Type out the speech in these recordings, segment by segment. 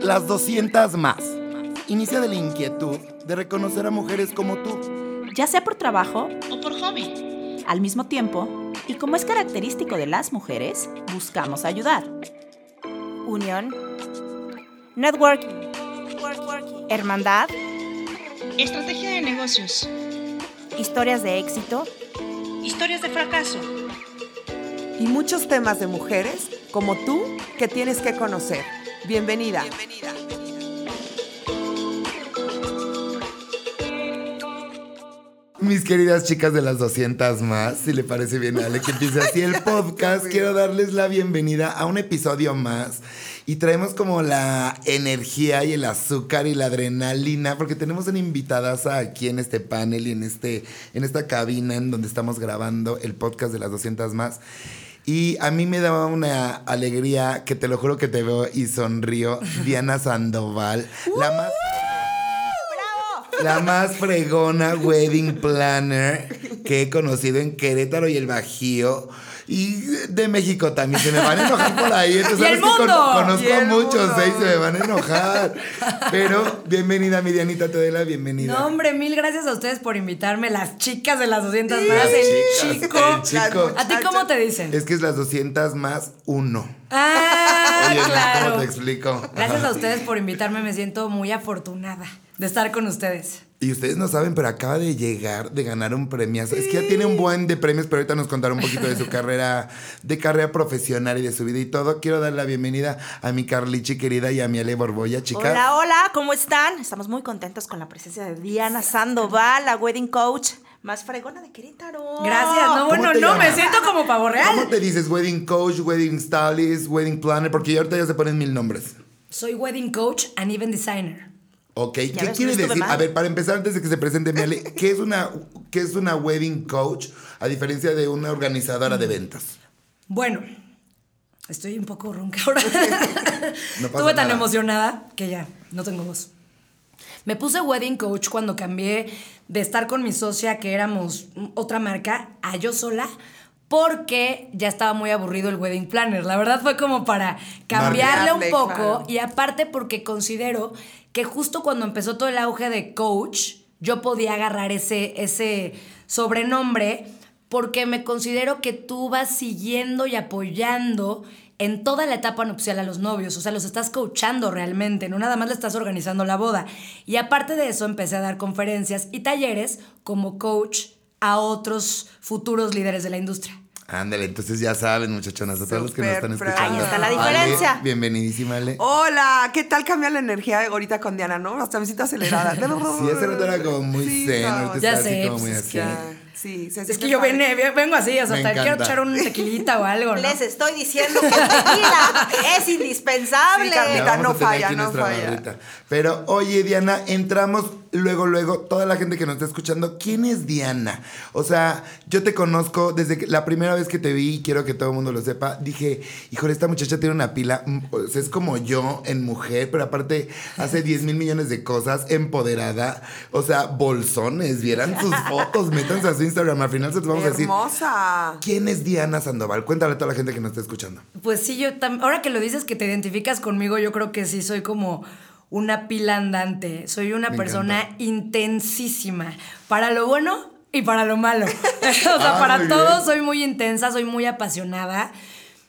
Las 200 más. Inicia de la inquietud de reconocer a mujeres como tú. ya sea por trabajo o por hobby. al mismo tiempo, y como es característico de las mujeres, buscamos ayudar. Unión. Networking. Hermandad. Estrategia de negocios. Historias de éxito. Historias de fracaso. y muchos temas de mujeres como tú que tienes que conocer. Bienvenida. Mis queridas chicas de las 200 más, si le parece bien a Ale que empiece así el podcast, quiero darles la bienvenida a un episodio más. Y traemos como la energía y el azúcar y la adrenalina, porque tenemos una invitada aquí en este panel y en, este, en esta cabina en donde estamos grabando el podcast de las 200 más. Y a mí me daba una alegría que te lo juro que te veo y sonrío. Diana Sandoval, la más... La más fregona wedding planner que he conocido en Querétaro y el Bajío. Y de México también se me van a enojar por ahí. Entonces, ¡Y el sabes que con- conozco ¡Y el muchos y se me van a enojar. Pero bienvenida, mi Dianita, te doy la bienvenida. No, hombre, mil gracias a ustedes por invitarme, las chicas de las 200 Las más, el chico. el chico. ¿A ti cómo te dicen? Es que es las 200 más uno. Ah, Oye, ¿cómo claro. te explico? Gracias a ustedes por invitarme, me siento muy afortunada de estar con ustedes. Y ustedes no saben, pero acaba de llegar, de ganar un premiazo. Es que ya tiene un buen de premios, pero ahorita nos contará un poquito de su carrera, de carrera profesional y de su vida y todo. Quiero dar la bienvenida a mi Carlichi querida y a mi Ale Borbolla, chica. Hola, hola, ¿cómo están? Estamos muy contentos con la presencia de Diana Sandoval, la wedding coach más fregona de Querétaro. Gracias. No, ¿Cómo bueno, te no, llamas? me siento como pavo ¿Cómo real. te dices wedding coach, wedding stylist, wedding planner? Porque ya ahorita ya se ponen mil nombres. Soy wedding coach and event designer. Ok, ¿qué ves, quiere decir? A ver, para empezar, antes de que se presente mi Ale, ¿qué es una, qué es una wedding coach a diferencia de una organizadora de ventas? Bueno, estoy un poco ronca ahora. No pasa Estuve tan nada. emocionada que ya, no tengo voz. Me puse wedding coach cuando cambié de estar con mi socia, que éramos otra marca, a yo sola, porque ya estaba muy aburrido el wedding planner. La verdad fue como para cambiarle un poco claro. y aparte porque considero que justo cuando empezó todo el auge de coach, yo podía agarrar ese, ese sobrenombre porque me considero que tú vas siguiendo y apoyando en toda la etapa nupcial a los novios, o sea, los estás coachando realmente, no nada más le estás organizando la boda. Y aparte de eso, empecé a dar conferencias y talleres como coach a otros futuros líderes de la industria. Ándale, entonces ya saben, muchachonas, a todos los que nos están escuchando. Ahí está la Ale, diferencia. bienvenidísima, Ale. Hola, ¿qué tal cambia la energía ahorita con Diana, no? Hasta me siento acelerada. Sí, ese rato era como muy Sí, zen, no, ahorita Ya está así sé, como muy pues, así. Sí, se Es siente que yo vene- vengo así, o sea, Me hasta quiero echar un tequilita o algo, ¿no? Les estoy diciendo que el tequila es indispensable. Sí, Carlita, no falla, no falla. barrita. Pero oye, Diana, entramos luego, luego, toda la gente que nos está escuchando, ¿quién es Diana? O sea, yo te conozco desde que- la primera vez que te vi, y quiero que todo el mundo lo sepa, dije, híjole, esta muchacha tiene una pila, o sea, es como yo en mujer, pero aparte hace 10 mil millones de cosas, empoderada, o sea, bolsones, vieran sus fotos, métanse a su Instagram, al final se los vamos a decir. Hermosa. ¿Quién es Diana Sandoval? Cuéntale a toda la gente que nos está escuchando. Pues sí, yo ahora que lo dices que te identificas conmigo, yo creo que sí soy como una pila andante. Soy una Me persona encanta. intensísima. Para lo bueno y para lo malo. o sea, Ah, para todo bien. soy muy intensa, soy muy apasionada.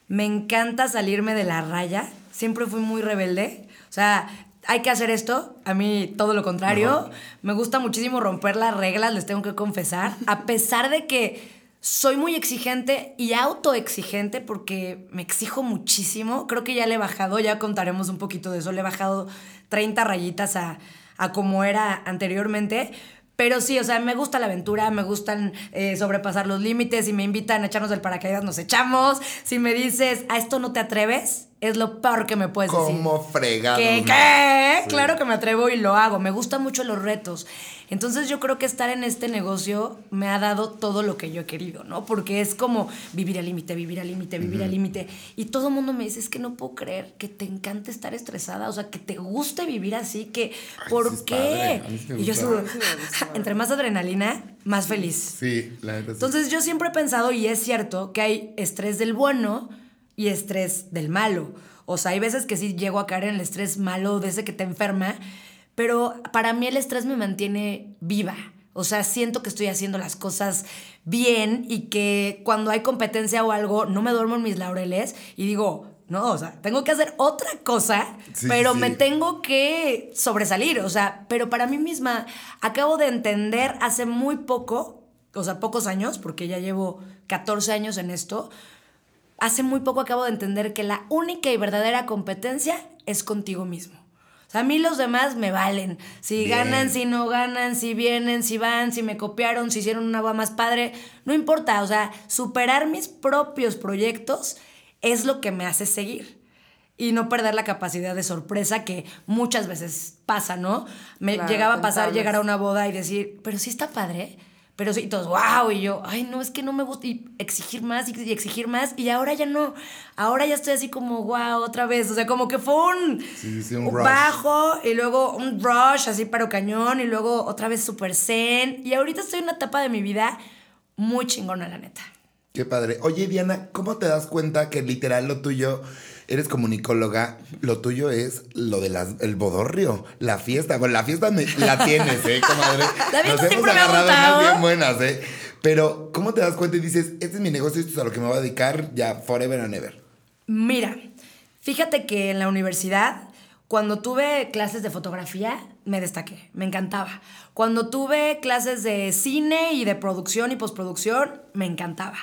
Me encanta salirme de la raya. Siempre fui muy rebelde. O sea, hay que hacer esto. A mí todo lo contrario. Me gusta muchísimo romper las reglas, les tengo que confesar. A pesar de que soy muy exigente y autoexigente porque me exijo muchísimo. Creo que ya le he bajado, ya contaremos un poquito de eso. Le he bajado 30 rayitas a, a como era anteriormente. Pero sí, o sea, me gusta la aventura, me gustan eh, sobrepasar los límites. Si me invitan a echarnos del paracaídas, nos echamos. Si me dices, a esto no te atreves, es lo peor que me puedes decir. ¿Cómo fregado? ¿Qué? ¿Qué? Claro que me atrevo y lo hago. Me gustan mucho los retos. Entonces yo creo que estar en este negocio me ha dado todo lo que yo he querido, ¿no? Porque es como vivir al límite, vivir al límite, vivir al límite. Y todo el mundo me dice, es que no puedo creer que te encante estar estresada, o sea, que te guste vivir así, que ¿por sí qué? y yo subo, entre más adrenalina, más feliz. Sí, la neta sí. Entonces yo siempre he pensado, y es cierto, que hay estrés del bueno y estrés del malo. O sea, hay veces que sí llego a caer en el estrés malo de ese que te enferma, pero para mí el estrés me mantiene viva. O sea, siento que estoy haciendo las cosas bien y que cuando hay competencia o algo, no me duermo en mis laureles y digo, no, o sea, tengo que hacer otra cosa, Sí, pero sí. me tengo que sobresalir. O sea, pero para mí misma, acabo de entender hace muy poco, o sea, pocos años, porque ya llevo 14 años en esto, hace muy poco acabo de entender que la única y verdadera competencia es contigo mismo. O sea, a mí los demás me valen. Si Bien. ganan, si no ganan, si vienen, si van, si me copiaron, si hicieron una boda más padre, no importa. O sea, superar mis propios proyectos es lo que me hace seguir. Y no perder la capacidad de sorpresa que muchas veces pasa, ¿no? Me Claro, llegaba a pasar llegar a una boda y decir, pero sí está padre. Pero sí, y todos, wow, y yo, ay, no, es que no me gusta, y exigir más y, exigir más, y ahora ya no, ahora ya estoy así como, wow, otra vez, o sea, como que fue un, Sí, sí, un rush. bajo, y luego un rush, así pero cañón, y luego otra vez super zen, y ahorita estoy en una etapa de mi vida muy chingona, la neta. Qué padre. Oye, Diana, ¿cómo te das cuenta que literal lo tuyo, eres comunicóloga, lo tuyo es lo del el bodorrio, la fiesta? Bueno, la fiesta me- la tienes, ¿eh, comadre? Nos hemos agarrado unas bien buenas, ¿eh? Pero, ¿cómo te das cuenta y dices, este es mi negocio, esto es a lo que me voy a dedicar ya forever and ever? Mira, fíjate que en la universidad, cuando tuve clases de fotografía, me destaqué, me encantaba. Cuando tuve clases de cine y de producción y postproducción, me encantaba.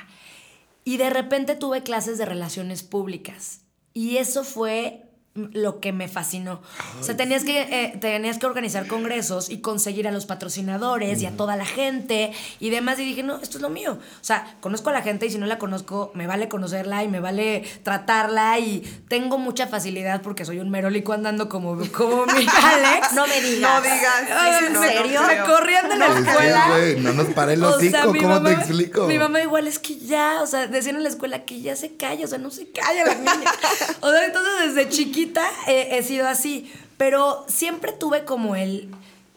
Y de repente tuve clases de relaciones públicas. Y eso fue lo que me fascinó. O sea, tenías que, eh, tenías que organizar congresos y conseguir a los patrocinadores y a toda la gente y demás. Y dije, no, esto es lo mío. O sea, conozco a la gente y si no la conozco, me vale conocerla y me vale tratarla. Y tengo mucha facilidad porque soy un merolico andando como, como mi Alex. No me digas. No digas. ¿En no, serio? Me corrían de la escuela. no nos para el O hocico, sea, ¿cómo mamá- te explico? Mi mamá igual es que ya, o sea, decían en la escuela que ya se calla, o sea, no se calla la niña. o sea, entonces desde chiquita eh, he sido así, pero siempre tuve como el...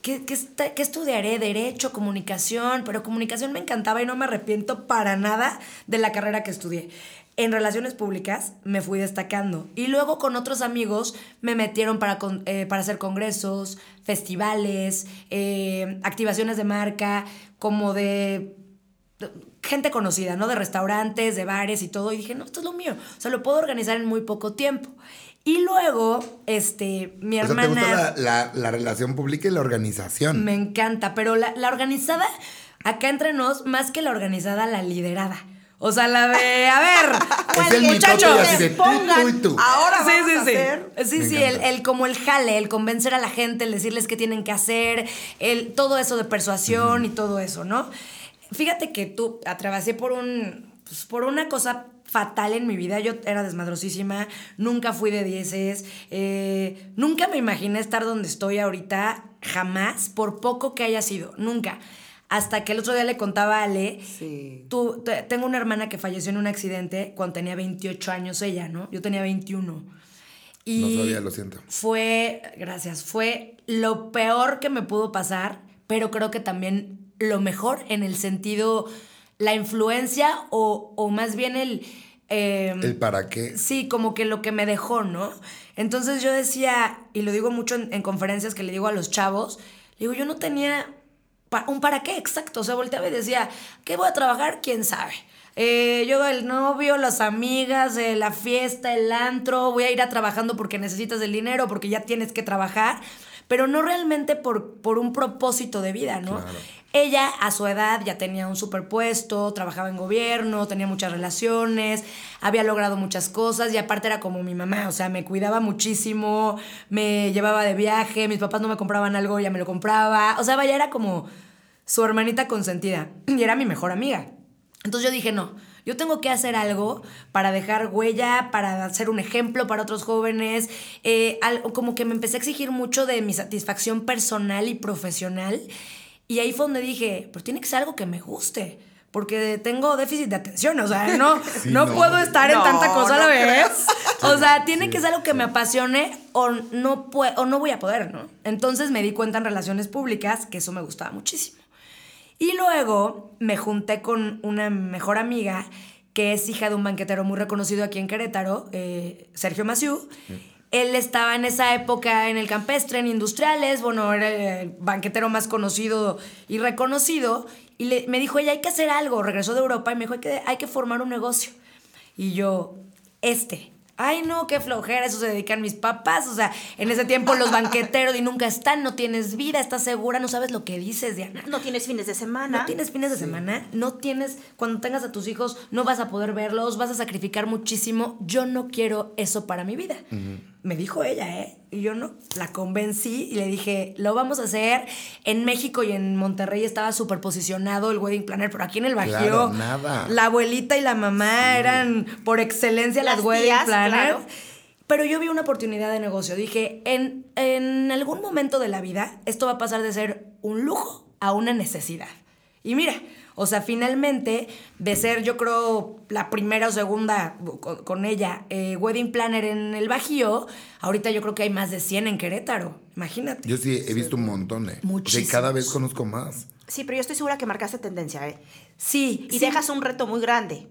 ¿Qué, qué qué estudiaré? Derecho, comunicación, pero comunicación me encantaba y no me arrepiento para nada de la carrera que estudié. En relaciones públicas me fui destacando y luego con otros amigos me metieron para, con- eh, para hacer congresos, festivales, eh, activaciones de marca, como de gente conocida, ¿no? De restaurantes, de bares y todo. Y dije, no, esto es lo mío. O sea, lo puedo organizar en muy poco tiempo. Y luego, este, mi o sea, ¿te hermana... gusta la, la- la relación pública y la organización? Me encanta, pero la, la organizada, acá entre nos, más que la organizada, la liderada. O sea, la de, a ver, Es el así de tú, tú y tú. Ahora Sí, vamos sí, a sí. hacer. Sí, Me sí, el, el- como el jale, el convencer a la gente, el decirles qué tienen que hacer, el, todo eso de persuasión y todo eso, ¿no? Fíjate que tú atravesé por un, pues, por una cosa fatal en mi vida. Yo era desmadrosísima, nunca fui de dieces, eh, nunca me imaginé estar donde estoy ahorita, jamás, por poco que haya sido, nunca. Hasta que el otro día le contaba a Ale, Sí. Tú, te- tengo una hermana que falleció en un accidente cuando tenía 28 años ella, ¿no? Yo tenía 21. Y No sabía, lo siento. Fue, gracias, fue lo peor que me pudo pasar, pero creo que también lo mejor en el sentido, la influencia o, o más bien el... eh, ¿El para qué? Sí, como que lo que me dejó, ¿no? Entonces yo decía, y lo digo mucho en, en conferencias que le digo a los chavos, digo, yo no tenía pa- un para qué exacto. O sea, volteaba y decía, ¿qué voy a trabajar? ¿Quién sabe? Eh, yo el novio, las amigas, eh, la fiesta, el antro, voy a ir a trabajando porque necesitas el dinero, porque ya tienes que trabajar, pero no realmente por, por un propósito de vida, ¿no? Claro. Ella a su edad ya tenía un superpuesto, trabajaba en gobierno, tenía muchas relaciones, había logrado muchas cosas y aparte era como mi mamá, o sea, me cuidaba muchísimo, me llevaba de viaje, mis papás no me compraban algo, ella me lo compraba, o sea, vaya, era como su hermanita consentida y era mi mejor amiga. Entonces yo dije, no, yo tengo que hacer algo para dejar huella, para ser un ejemplo para otros jóvenes. eh, al- como que me empecé a exigir mucho de mi satisfacción personal y profesional. Y ahí fue donde dije, pero tiene que ser algo que me guste. Porque tengo déficit de atención, o sea, no, Sí, no, no. puedo estar en No, tanta cosa a la vez. O sea, tiene que ser algo que me apasione o no, pue- o no voy a poder, ¿no? Entonces me di cuenta en relaciones públicas que eso me gustaba muchísimo. Y luego me junté con una mejor amiga que es hija de un banquetero muy reconocido aquí en Querétaro, eh, Sergio Maciú. Él estaba en esa época en el campestre, en industriales, bueno, era el banquetero más conocido y reconocido. Y le- me dijo, ella, hay que hacer algo. Regresó de Europa y me dijo, hay que, hay que formar un negocio. Y yo, este. Ay, no, qué flojera, eso se dedican mis papás. O sea, en ese tiempo los banqueteros y nunca están, no tienes vida, estás segura, no sabes lo que dices, Diana. No tienes fines de semana. No tienes fines de semana, no tienes, cuando tengas a tus hijos, no vas a poder verlos, vas a sacrificar muchísimo. Yo no quiero eso para mi vida. Me dijo ella, ¿eh? Y yo no, la convencí y le dije, lo vamos a hacer. En México y en Monterrey estaba súper posicionado el wedding planner, pero aquí en el Bajío, Claro, nada. la abuelita y la mamá eran por excelencia las, Las wedding tías, planners. claro. Pero yo vi una oportunidad de negocio. Dije, en, en algún momento de la vida, esto va a pasar de ser un lujo a una necesidad. Y mira, o sea, finalmente, de ser, yo creo, la primera o segunda con, con ella, eh, wedding planner en el Bajío, ahorita yo creo que hay más de 100 en Querétaro. Imagínate. Yo sí he visto un montón, ¿eh? Muchísimos. Y cada vez conozco más. Sí, pero yo estoy segura que marcaste tendencia, ¿eh? sí. Y sí. dejas un reto muy grande.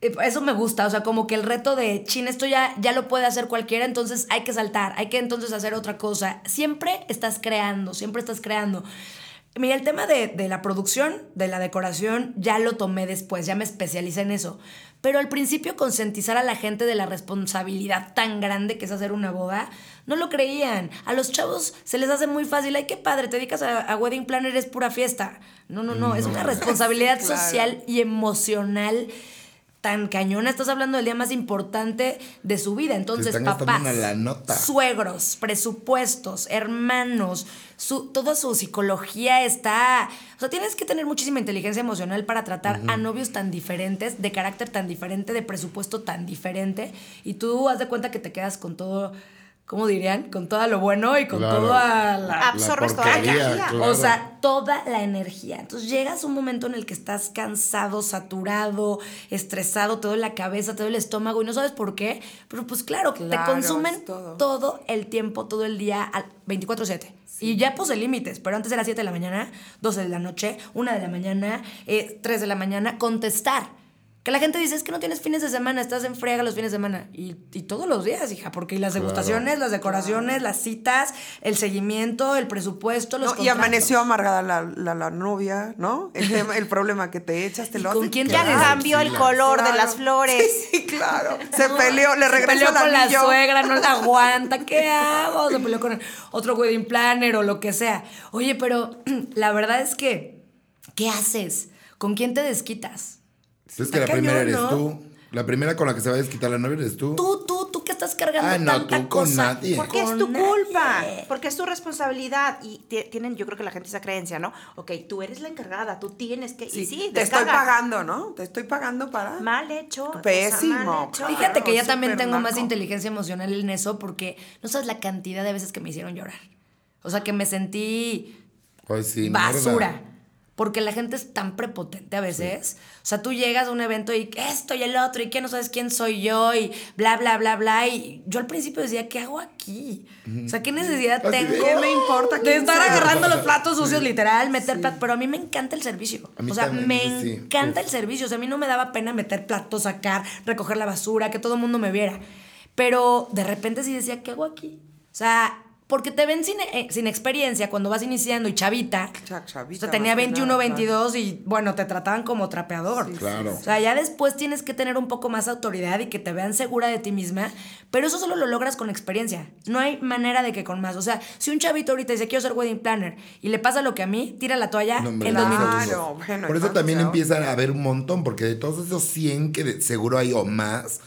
Eh, Eso me gusta, o sea, como que el reto de, chin, esto ya, ya lo puede hacer cualquiera, entonces hay que saltar, hay que entonces hacer otra cosa. Siempre estás creando, siempre estás creando. Mira, el tema de, de la producción, de la decoración, ya lo tomé después, ya me especialicé en eso. Pero al principio concientizar a la gente de la responsabilidad tan grande que es hacer una boda, no lo creían. A los chavos se les hace muy fácil, ay, qué padre, te dedicas a, a wedding planner, es pura fiesta. No, no, no, es una responsabilidad Claro. social y emocional tan cañona. Estás hablando del día más importante de su vida. Entonces, papás, una lanota. suegros, presupuestos, hermanos, su, toda su psicología está... O sea, tienes que tener muchísima inteligencia emocional para tratar a novios tan diferentes, de carácter tan diferente, de presupuesto tan diferente. Y tú haz de cuenta que te quedas con todo... ¿Cómo dirían? Con todo lo bueno y con Claro. toda la... Absorbes toda la energía. claro. O sea, toda la energía. Entonces llegas a un momento en el que estás cansado, saturado, estresado, te duele la cabeza, te duele el estómago y no sabes por qué. Pero pues claro, que te consumen todo. todo el tiempo, todo el día, al 24-7. Y ya puse límites, pero antes era 7 de la mañana, 12 de la noche, 1 de la mañana, eh, 3 de la mañana, contestar. Que la gente dice, es que no tienes fines de semana, estás en friega los fines de semana. Y, y todos los días, hija, porque las degustaciones, las decoraciones, las citas, el seguimiento, el presupuesto, los No, y amaneció amargada la, la, la novia, ¿no? El, tema- el problema que te echas, te ¿Y lo con quién te Ya Claro, cambió el color de las flores. Sí, claro. Se peleó, le Se regresó peleó el con la suegra, no la aguanta, ¿qué hago? Se peleó con otro wedding planner o lo que sea. Oye, pero la verdad es que, ¿qué haces? ¿Con quién te desquitas? Es que la Está primera cañón, eres ¿no? tú. La primera con la que se va a desquitar la novia eres tú. Tú, tú, tú que estás cargando Ah, no, tanta tú con cosa. nadie. Porque es Con tu culpa, nadie. porque es tu responsabilidad y ti- tienen, yo creo que la gente esa creencia, ¿no? Ok, tú eres la encargada, tú tienes que, Sí, y sí, te estoy pagando, ¿no? Te estoy pagando para. Mal hecho. o sea, Pésimo, mal hecho. Fíjate que ya también tengo más inteligencia emocional en eso porque no sabes la cantidad de veces que me hicieron llorar. O sea, que me sentí Ay, sí, basura. mierda. Porque la gente es tan prepotente a veces. O sea, tú llegas a un evento y esto y el otro y que no sabes quién soy yo y bla, bla, bla, bla. Y yo al principio decía, ¿qué hago aquí? O sea, ¿qué necesidad tengo? ¿qué me importa De estar agarrando los platos sucios, literal, meter platos. Pero a mí me encanta el servicio. O sea, también, me sí. encanta Uf. el servicio. O sea, a mí no me daba pena meter platos, sacar, recoger la basura, que todo el mundo me viera. Pero de repente sí decía, ¿qué hago aquí? O sea, porque te ven sin, eh, sin experiencia cuando vas iniciando y chavita. Cha- chavita, o sea, tenía más que 21, nada, 22 y bueno, te trataban como trapeador. Claro. O sea, ya después tienes que tener un poco más autoridad y que te vean segura de ti misma, pero eso solo lo logras con experiencia. No hay manera de que con más. O sea, si un chavito ahorita dice quiero ser wedding planner y le pasa lo que a mí, tira la toalla No, hombre, en dos minutos. Claro, bueno, Por ¿y eso también empiezan a haber un montón, porque de todos esos 100 que de- seguro hay o más,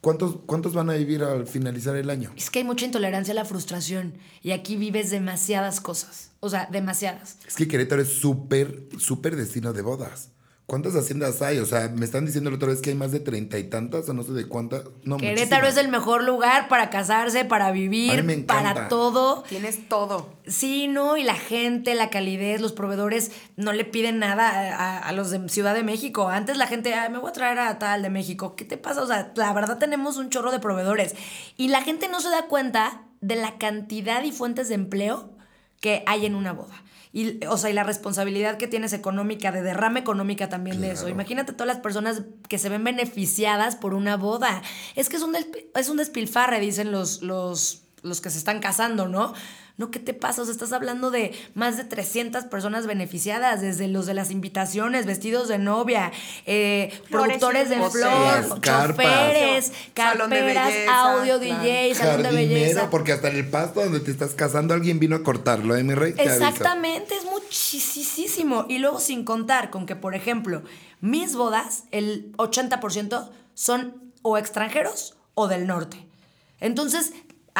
¿cuántos, ¿cuántos van a vivir al finalizar el año? Es que hay mucha intolerancia a la frustración y aquí vives demasiadas cosas. O sea, demasiadas. Es que Querétaro es súper, súper destino de bodas. ¿Cuántas haciendas hay? O sea, me están diciendo la otra vez que hay más de treinta y tantas, o no sé de cuántas. No, Querétaro muchísimas. es el mejor lugar para casarse, para A mí vivir, me encanta. para todo. Tienes todo. Sí, no, y la gente, la calidez, los proveedores no le piden nada a, a- a los de Ciudad de México. Antes la gente, "Ay, me voy a traer a tal de México. ¿Qué te pasa? O sea, la verdad tenemos un chorro de proveedores. Y la gente no se da cuenta de la cantidad y fuentes de empleo que hay en una boda. Y, o sea, y la responsabilidad que tienes económica, de derrama económica también de eso. Imagínate todas las personas que se ven beneficiadas por una boda. Es que es un, es un despilfarre, dicen los, los, los que se están casando, ¿no? No, ¿qué te pasa? O sea, estás hablando de más de 300 personas beneficiadas, desde los de las invitaciones, vestidos de novia, eh, productores de flor, choferes, Salón de carperas, belleza, audio, claro. DJ, salón de belleza. porque hasta en el pasto donde te estás casando alguien vino a cortarlo, ¿eh, mi rey? Te aviso. Exactamente, es muchísimo. Y luego sin contar con que, por ejemplo, mis bodas, el 80% son o extranjeros o del norte. Entonces,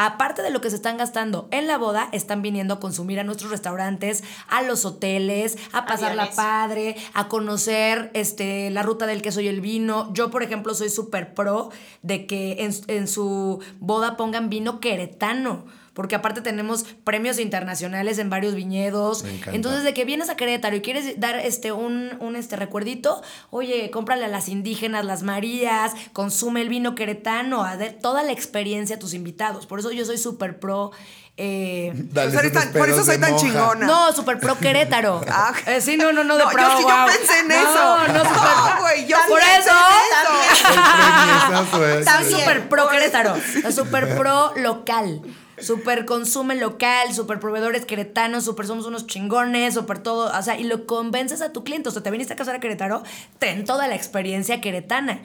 aparte de lo que se están gastando en la boda, están viniendo a consumir a nuestros restaurantes, a los hoteles, a pasarla Aviones. padre, a conocer este, la ruta del queso y el vino. Yo, por ejemplo, soy súper pro de que en, en su boda pongan vino queretano. Porque aparte tenemos premios internacionales en varios viñedos. Me. Entonces, de que vienes a Querétaro y quieres dar este un, un este recuerdito, oye, cómprale a las indígenas, las Marías, consume el vino queretano, a ver toda la experiencia a tus invitados. Por eso yo soy súper pro. eh, Dale Por eso tan- por soy tan monja. chingona. no, super pro Querétaro. Ah. Eh, sí, no, no, no, de No, pro, yo sí, yo pensé en No, eso. No, super No, güey, yo Por eso. pensé en eso. El premiesazo, ¿eh? Está También. súper pro. Querétaro. Súper pro local. Súper consume local, súper proveedores queretanos, súper somos unos chingones, súper todo. O sea, y lo convences a tu cliente. O sea, te viniste a casar a Querétaro, ten toda la experiencia queretana.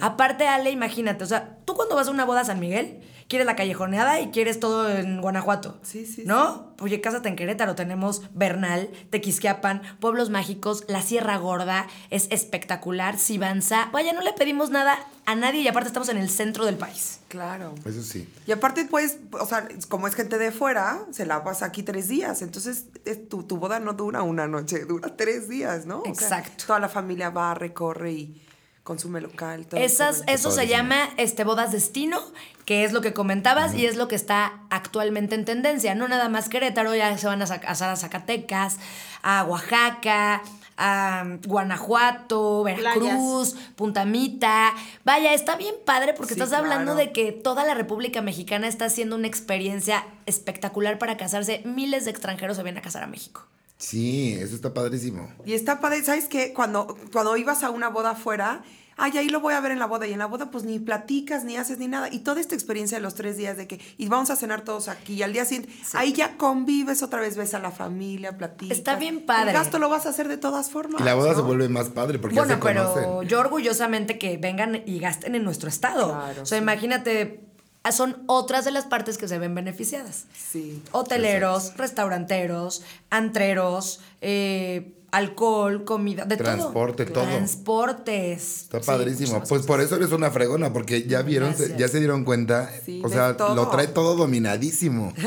Aparte, Ale, imagínate. O sea, tú cuando vas a una boda a San Miguel, quieres la callejoneada y quieres todo en Guanajuato. Sí, sí, ¿No? Oye, cásate en Querétaro. Tenemos Bernal, Tequisquiapan, Pueblos Mágicos, la Sierra Gorda. Es espectacular. Sibanza. Vaya, no le pedimos nada a nadie y aparte estamos en el centro del país. Claro. Eso sí. Y aparte, pues, o sea, como es gente de fuera, se la pasa aquí tres días. Entonces, es- tu, tu boda no dura una noche, dura tres días, ¿no? O sea, Exacto. toda la familia va, recorre y consume local. todo Esas, eso se llama este, bodas destino, que es lo que comentabas y es lo que está actualmente en tendencia. No nada más Querétaro, ya se van a casar a Zacatecas, a Oaxaca, a Guanajuato, Veracruz, Punta Mita. Vaya, está bien padre porque Sí, estás hablando claro. de que toda la República Mexicana está haciendo una experiencia espectacular para casarse. Miles de extranjeros se vienen a casar a México. Sí, eso está padrísimo. Y está padre, ¿sabes qué? Cuando, cuando ibas a una boda afuera, ay, ahí lo voy a ver en la boda. Y en la boda, pues ni platicas, ni haces ni nada. Y toda esta experiencia de los tres días de que, y vamos a cenar todos aquí. Y al día siguiente, ahí ya convives otra vez, ves a la familia, platicas. Está bien padre. El gasto lo vas a hacer de todas formas. Y la boda ¿no? se vuelve más padre porque ya Bueno, se pero conocen. yo orgullosamente que vengan y gasten en nuestro estado. Claro, o sea, sí. imagínate, son otras de las partes que se ven beneficiadas. Sí. Hoteleros, restauranteros, antreros, eh, alcohol, comida, de Transporte, todo. todo. Transportes. Está padrísimo. Pues por eso eres una fregona, porque ya vieron, se- ya se dieron cuenta. Sí, o sea, todo. lo trae todo dominadísimo.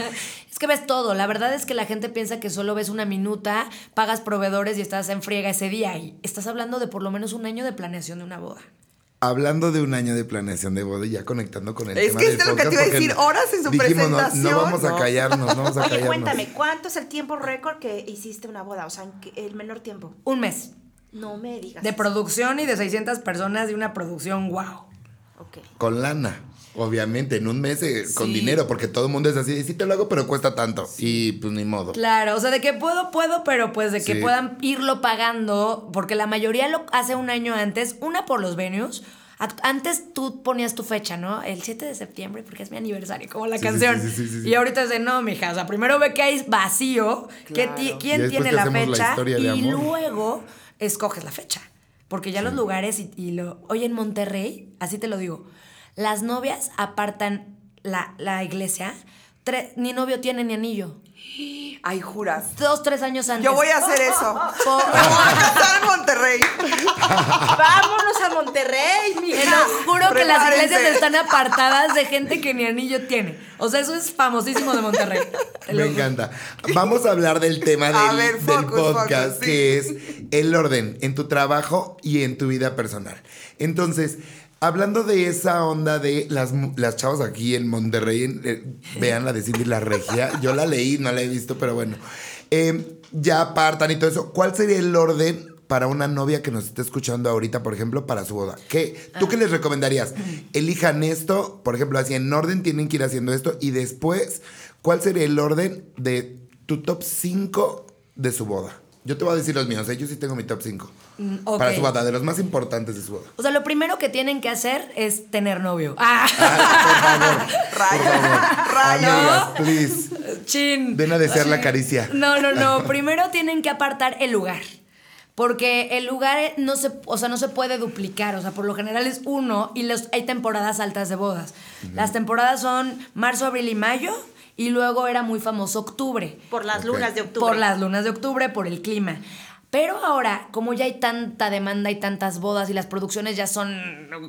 Es que ves todo. La verdad es que la gente piensa que solo ves una minuta, pagas proveedores y estás en friega ese día. Y estás hablando de por lo menos un año de planeación de una boda. Hablando de un año de planeación de boda, y ya conectando con el Es tema que del esto es lo que te iba a decir, horas en su dijimos, no- presentación. No, vamos a No. callarnos, no vamos a Oye, callarnos. cuéntame, ¿cuánto es el tiempo récord que hiciste una boda? O sea, ¿en qué- el menor tiempo. Un mes. No me digas. De producción y de 600 personas de una producción, wow. Ok. Con lana. Obviamente, en un mes eh, con Sí. dinero, porque todo el mundo es así, sí te lo hago, pero cuesta tanto. Y pues ni modo. Claro, o sea, de que puedo, puedo, pero pues de que Sí. puedan irlo pagando, porque la mayoría lo hace un año antes, una por los venues. Antes tú ponías tu fecha, ¿no? El 7 de septiembre, porque es mi aniversario, como la Sí, sí, canción. sí, sí, sí, sí. Y ahorita es de, no, mija, o sea, primero ve que hay vacío, que quién tiene la fecha, y luego escoges la fecha. Porque ya los lugares, y, y lo... Oye, en Monterrey, así te lo digo, las novias apartan la, la iglesia, tre- ni novio tiene ni anillo. Ay, juras. Dos, tres años antes. Yo voy a hacer eso. Por- Me voy a casar en Monterrey. Vámonos a Monterrey, Te mija. lo juro que las iglesias están apartadas de gente que ni anillo tiene. O sea, eso es famosísimo de Monterrey. Te lo Me encanta. Vamos a hablar del tema del, podcast, focus, sí. que es el orden en tu trabajo y en tu vida personal. Entonces, hablando de esa onda de las, las chavas aquí en Monterrey, eh, vean la de Cindy La Regia. Yo la leí, no la he visto, pero bueno. Eh, ya apartan y todo eso. ¿Cuál sería el orden para una novia que nos esté escuchando ahorita, por ejemplo, para su boda? ¿Qué, ¿Tú qué les recomendarías? Elijan esto, por ejemplo, así en orden tienen que ir haciendo esto y después, ¿cuál sería el orden de tu top 5 de su boda. Yo te voy a decir los míos, ¿eh? yo sí tengo mi top 5. Mm. Para su boda, de los más importantes de su boda. O sea, lo primero que tienen que hacer es tener novio. Ah, Ay, por favor, por favor. Amigas, please. chin. Ven a desear la caricia. No, no, no. Primero tienen que apartar el lugar. Porque el lugar no se, o sea, no se puede duplicar. O sea, por lo general es uno y los, hay temporadas altas de bodas. Las temporadas son marzo, abril y mayo. Y luego era muy famoso octubre. Por las lunas de octubre. Por las lunas de octubre, por el clima. Pero ahora, como ya hay tanta demanda y tantas bodas y las producciones ya son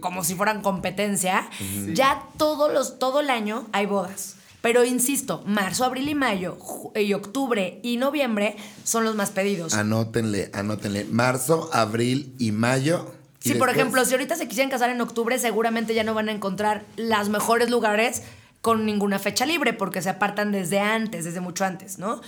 como si fueran competencia, ya todos los, todo el año hay bodas. Pero insisto, marzo, abril y mayo, y octubre y noviembre son los más pedidos. Anótenle, anótenle. Marzo, abril y mayo. y Sí, por ejemplo, si ahorita se quisieran casar en octubre, seguramente ya no van a encontrar los mejores lugares con ninguna fecha libre, porque se apartan desde antes, desde mucho antes, ¿no?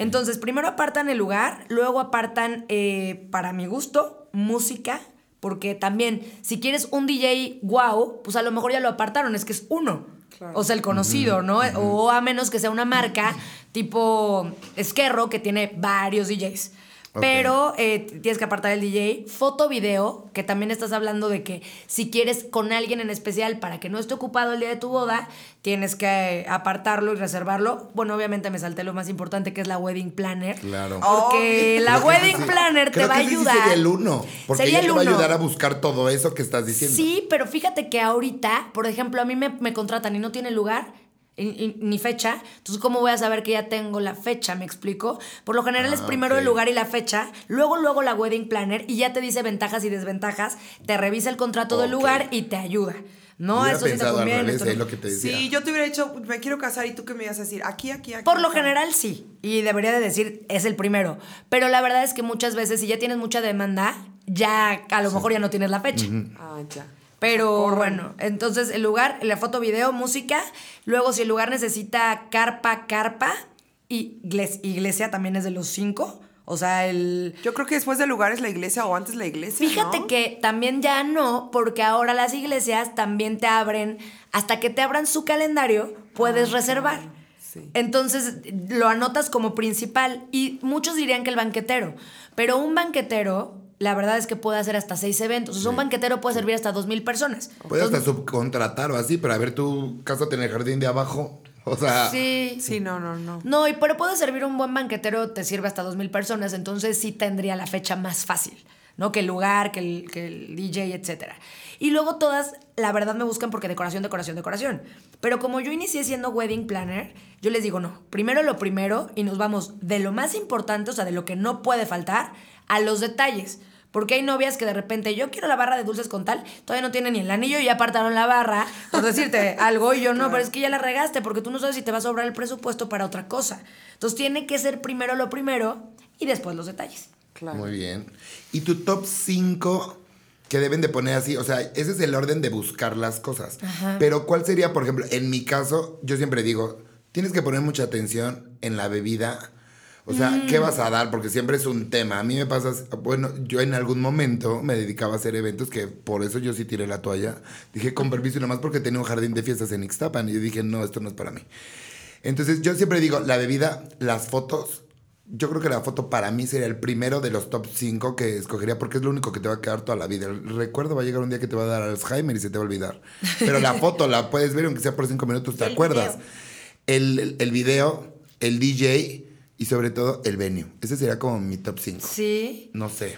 Entonces, primero apartan el lugar, luego apartan, eh, para mi gusto, música, porque también, si quieres un DJ wow, pues a lo mejor ya lo apartaron, es que es uno. O sea, el conocido, ¿no? O a menos que sea una marca tipo Esquerro, que tiene varios DJs. Pero eh, tienes que apartar el DJ. Foto, video, que también estás hablando de que si quieres con alguien en especial para que no esté ocupado el día de tu boda, tienes que apartarlo y reservarlo. Bueno, obviamente me salté lo más importante que es la wedding planner. Claro. Porque la wedding sí- planner te va a sí ayudar. sería el uno. Porque Sería ella el te va a ayudar a buscar todo eso que estás diciendo. Sí, pero fíjate que ahorita, por ejemplo, a mí me, me contratan y no tiene lugar ni fecha. Entonces, ¿cómo voy a saber que ya tengo la fecha? ¿Me explico? Por lo general es Ah, primero el lugar y la fecha, luego, luego la wedding planner y ya te dice ventajas y desventajas, te revisa el contrato del lugar y te ayuda. No, eso sí te conviene. revés, esto es no. lo que te decía. Sí, yo te hubiera dicho, me quiero casar y tú qué me ibas a decir, aquí, aquí, aquí. Por lo acá. general sí, y debería de decir es el primero, pero la verdad es que muchas veces si ya tienes mucha demanda, ya a lo mejor ya no tienes la fecha. Ah, ya. Pero bueno, entonces el lugar, la foto, video, música. Luego, si el lugar necesita carpa, carpa. Y iglesia, iglesia también es de los cinco. O sea, el. Yo creo que después del lugar es la iglesia o antes la iglesia. Fíjate ¿no? que también ya no, porque ahora las iglesias también te abren, hasta que te abran su calendario, puedes reservar. sí. Entonces lo anotas como principal y muchos dirían que el banquetero, pero un banquetero, la verdad es que puede hacer hasta seis eventos. O sea, un banquetero puede servir hasta dos mil personas. Puedes hasta subcontratar o así, pero a ver, tu casa tiene el jardín de abajo. O sea, Sí. Sí, no, no, no. No, y pero puede servir un buen banquetero, te sirve hasta dos mil personas, entonces sí tendría la fecha más fácil, ¿no? Que el lugar, que el, que el DJ, etcétera. Y luego todas, la verdad, me buscan porque decoración, decoración, decoración. Pero como yo inicié siendo wedding planner, yo les digo, no, primero lo primero y nos vamos de lo más importante, o sea, de lo que no puede faltar, a los detalles. Porque hay novias que de repente, yo quiero la barra de dulces con tal, todavía no tienen ni el anillo y ya apartaron la barra, por decirte algo, y yo no, pero es que ya la regaste, porque tú no sabes si te va a sobrar el presupuesto para otra cosa. Entonces tiene que ser primero lo primero y después los detalles. Claro. muy bien. ¿Y tu top 5 que deben de poner así? O sea, ese es el orden de buscar las cosas. Pero ¿cuál sería, por ejemplo, en mi caso, yo siempre digo, tienes que poner mucha atención en la bebida. O sea, Mm. ¿qué vas a dar? Porque siempre es un tema. A mí me pasa, bueno, yo en algún momento me dedicaba a hacer eventos que por eso yo sí tiré la toalla. Dije, con permiso y nomás porque tenía un jardín de fiestas en Ixtapan. Y yo dije, no, esto no es para mí. Entonces yo siempre digo, la bebida, las fotos, yo creo que la foto para mí sería el primero de los top 5 que escogería porque es lo único que te va a quedar toda la vida. El recuerdo va a llegar un día que te va a dar Alzheimer y se te va a olvidar. Pero la foto la puedes ver aunque sea por 5 minutos, te El acuerdas. video. El, el, el video, el DJ y sobre todo el venue. Ese sería como mi top 5. Sí. No sé.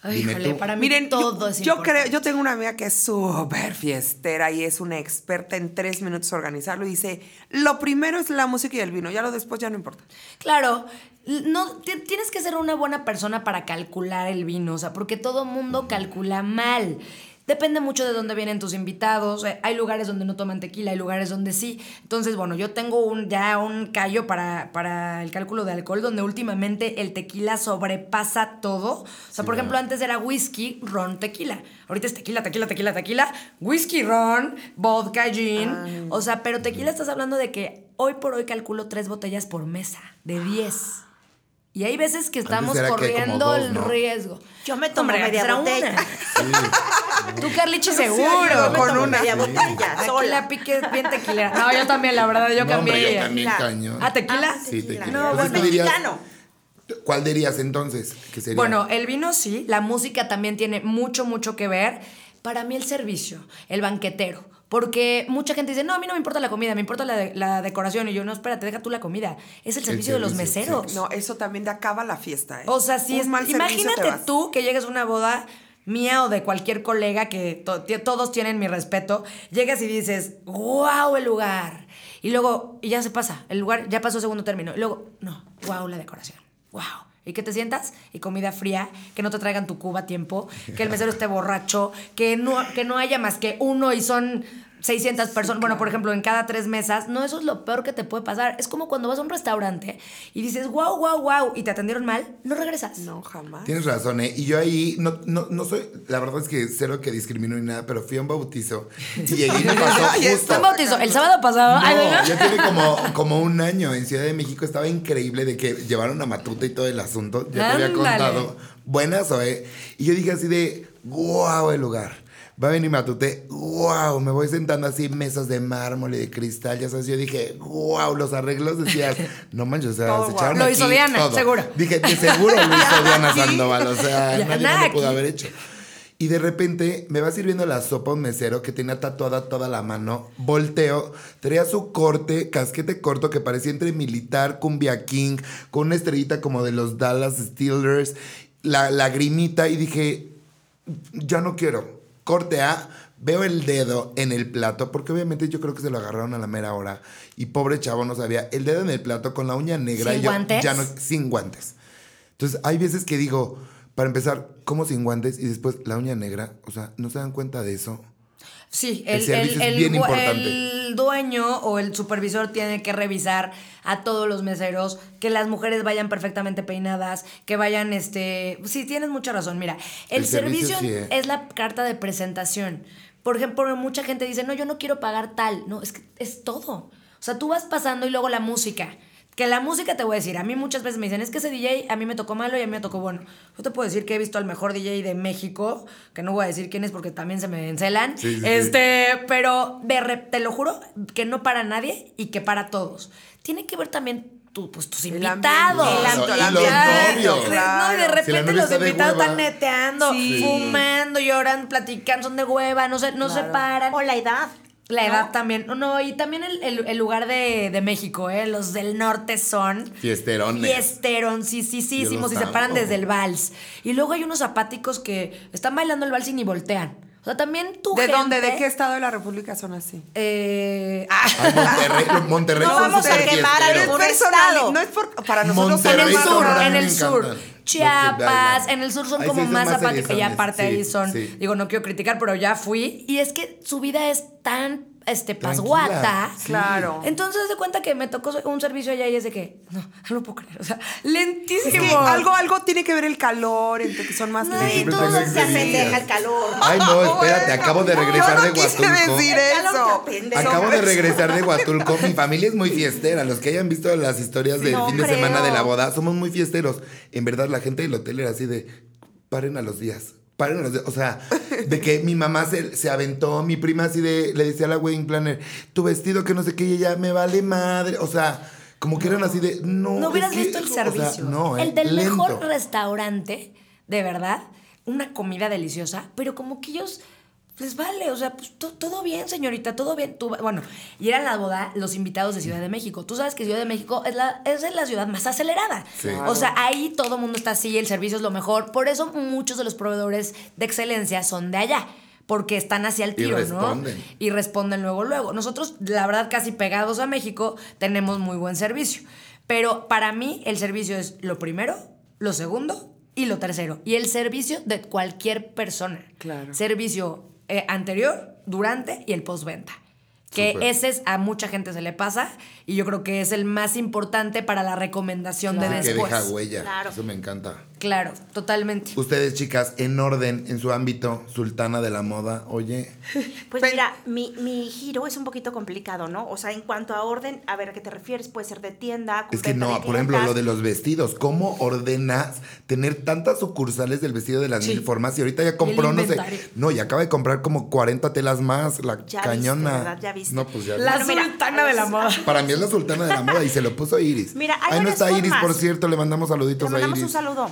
Ay, Dime híjole, tú. para mí Miren, todo yo, es yo importante. creo, yo tengo una amiga que es súper fiestera y es una experta en tres minutos organizarlo y dice, lo primero es la música y el vino, ya lo después ya no importa. Claro, no, ti- tienes que ser una buena persona para calcular el vino, o sea, porque todo mundo calcula mal. Depende mucho de dónde vienen tus invitados. eh, Hay lugares donde no toman tequila, hay lugares donde sí. Entonces, bueno, yo tengo un, ya un callo para, para el cálculo de alcohol donde últimamente el tequila sobrepasa todo. O sea, por ejemplo, antes era whisky, ron, tequila. Ahorita es tequila, tequila, tequila, tequila, whisky, ron, vodka, gin. O sea, pero tequila estás hablando de que hoy por hoy calculo tres botellas por mesa, de 10. Y hay veces que estamos corriendo dos, el riesgo. Yo me tomo Hombre, media botella. una. Sí, Tú, Carlichi, Sí, seguro. Con una media botella, sola. la pique es bien tequilera. No, yo también, la verdad, yo No, cambié. hombre, yo también Tequila. cañón. ¿Ah, tequila? Ah, Sí, tequila. tequila. No, tú dirías- mexicano. ¿Cuál dirías entonces? que sería? Bueno, el vino sí, la música también tiene mucho, mucho que ver. Para mí el servicio, el banquetero. Porque mucha gente dice, no, a mí no me importa la comida, me importa la, de- la decoración. Y yo, no, espérate, deja tú la comida. Es el servicio de los servicio, meseros. No, eso también te acaba la fiesta, ¿eh? O sea, si Un es, mal servicio te imagínate vas. tú que llegues a una boda mía o de cualquier colega que to- todos tienen mi respeto, llegas y dices, wow, el lugar. Y luego, y ya se pasa, el lugar ya pasó segundo término. Y luego, no, wow, la decoración, wow. Y que te sientas y comida fría, que no te traigan tu cuba a tiempo, que el mesero esté borracho, que no, que no haya más que uno y son 600 personas. Bueno, por ejemplo, en cada tres mesas. No, eso es lo peor que te puede pasar. Es como cuando vas a un restaurante y dices, wow, wow, wow, y te atendieron mal, no regresas. No, jamás. Tienes razón, ¿eh? Y yo ahí, no, no, no soy, la verdad es que cero que discrimino ni nada, pero fui a un bautizo y llegué y me pasó justo. ¿Fue bautizo? ¿El sábado pasado? Ay, No, tiene como, como un año en Ciudad de México. Estaba increíble de que llevaron a Matute y todo el asunto. Ya te había contado. Buenas, ¿eh? Y yo dije así de, wow, el lugar. Va a venir Matute, wow, me voy sentando así, mesas de mármol y de cristal, ya sabes, yo dije, wow, los arreglos decías, no manches, o sea, Todo se guau. echaron Lo aquí hizo Diana, todo. seguro. Dije, de seguro lo hizo Diana Sandoval, o sea, nadie nada más lo pudo haber hecho. Y de repente me va sirviendo la sopa un mesero que tenía tatuada toda la mano. Volteo, traía su corte, casquete corto que parecía entre militar, cumbia king, con una estrellita como de los Dallas Steelers, la lagrimita y dije, ya no quiero. Corte A, veo el dedo en el plato, porque obviamente yo creo que se lo agarraron a la mera hora. Y pobre chavo no sabía, el dedo en el plato con la uña negra. ¿Sin y yo, guantes? Ya no, sin guantes. Entonces, hay veces que digo, para empezar, como sin guantes y después la uña negra, o sea, ¿no se dan cuenta de eso? Sí, El el, el- es dueño o el supervisor tiene que revisar a todos los meseros, que las mujeres vayan perfectamente peinadas, que vayan, este... Sí, tienes mucha razón, mira, el, servicio servicio, sí, ¿eh? es la carta de presentación. Por ejemplo, mucha gente dice, no, yo no quiero pagar tal. No, es que es todo. O sea, tú vas pasando y luego la música. Que la música te voy a decir, a mí muchas veces me dicen, es que ese DJ a mí me tocó malo y a mí me tocó bueno. Yo te puedo decir que he visto al mejor DJ de México, que no voy a decir quién es porque también se me encelan. Sí, sí, sí. este, pero de re- te lo juro que no para nadie y que para todos. Tiene que ver también tu- pues, tus El invitados. ambiente, el ambiente. Y los novios. No, y de repente Si los invitados están neteando, Sí. fumando, llorando, platicando, son de hueva, no se, no se Claro. paran. O la edad. La ¿no? edad también. No, y también el, el- el lugar de, de México, ¿eh? Los del norte son. Fiesterones. Fiesteron, sí, sí, sí, sí, los y se paran desde el vals. Y luego hay unos apáticos que están bailando el vals y ni voltean. Sea, también tú. ¿De dónde? ¿De qué estado de la República son así? Eh, ah, Ay, Monterrey, Monterrey No vamos a quemar a ningún personal, estado. no es por, para nosotros Monterrey en el sur, en el sur. Chiapas, en el sur son Ahí como sí son más apáticos. Y aparte sí, ahí son, sí. digo, no quiero criticar, pero ya fui. Y es que su vida es tan este pasguata. sí. Claro. Entonces de cuenta que me tocó un servicio allá y es de que, no, no lo puedo creer. O sea, lentísimo. Es que algo, algo tiene que ver el calor, entre que son más No, y lentos. Todo se apendeja el calor. Ay, no, espérate, acabo de regresar de no quise Huatulco. decir eso. Acabo de regresar de Huatulco. Mi familia es muy fiestera. Los que hayan visto las historias del No fin de creo. semana de la boda, somos muy fiesteros. En verdad, la gente del hotel era así de, paren a los días. O sea, de que mi mamá se, se aventó, mi prima así de, le decía a la wedding planner, tu vestido que no sé qué, y ella me vale madre. O sea, como que eran así de, no. No hubieras que- visto el o sea, servicio. no, eh, el del lento. mejor restaurante, de verdad, una comida deliciosa, pero como que ellos les vale, o sea, pues to- todo bien, señorita, todo bien. Tú, bueno, y eran la boda los invitados de Ciudad de México. Tú sabes que Ciudad de México es la, es la ciudad más acelerada. Sí. O sea, ahí todo el mundo está así, el servicio es lo mejor. Por eso muchos de los proveedores de excelencia son de allá. Porque están hacia el Y tiro, ¿no? responden. y responden luego, luego. Nosotros, la verdad, casi pegados a México, tenemos muy buen servicio. Pero para mí, el servicio es lo primero, lo segundo y lo tercero. Y el servicio de cualquier persona. Claro. Servicio eh, anterior, durante y el postventa. Que ese es a mucha gente se le pasa y yo creo que es el más importante para la recomendación de Que después. deja huella. Claro. Eso me encanta. Claro, totalmente. Ustedes, chicas, en orden, en su ámbito, sultana de la moda, oye, Pues mira, mi, mi giro es un poquito complicado, ¿no? O sea, en cuanto a orden, a ver a qué te refieres, puede ser de tienda, con es que no, de por ejemplo, lo de los vestidos, ¿cómo ordenas tener tantas sucursales del vestido de las Sí. mil formas? Y ahorita ya compró, no sé, no, y acaba de comprar como 40 telas más, la Ya cañona. viste, ¿verdad? Ya viste. No, pues ya. La Bueno, mira, sultana de la moda. Para mí es la sultana de la moda y se lo puso Iris. Mira, hay Ahí no está Iris, por cierto, le mandamos saluditos Le mandamos a un Iris. saludo.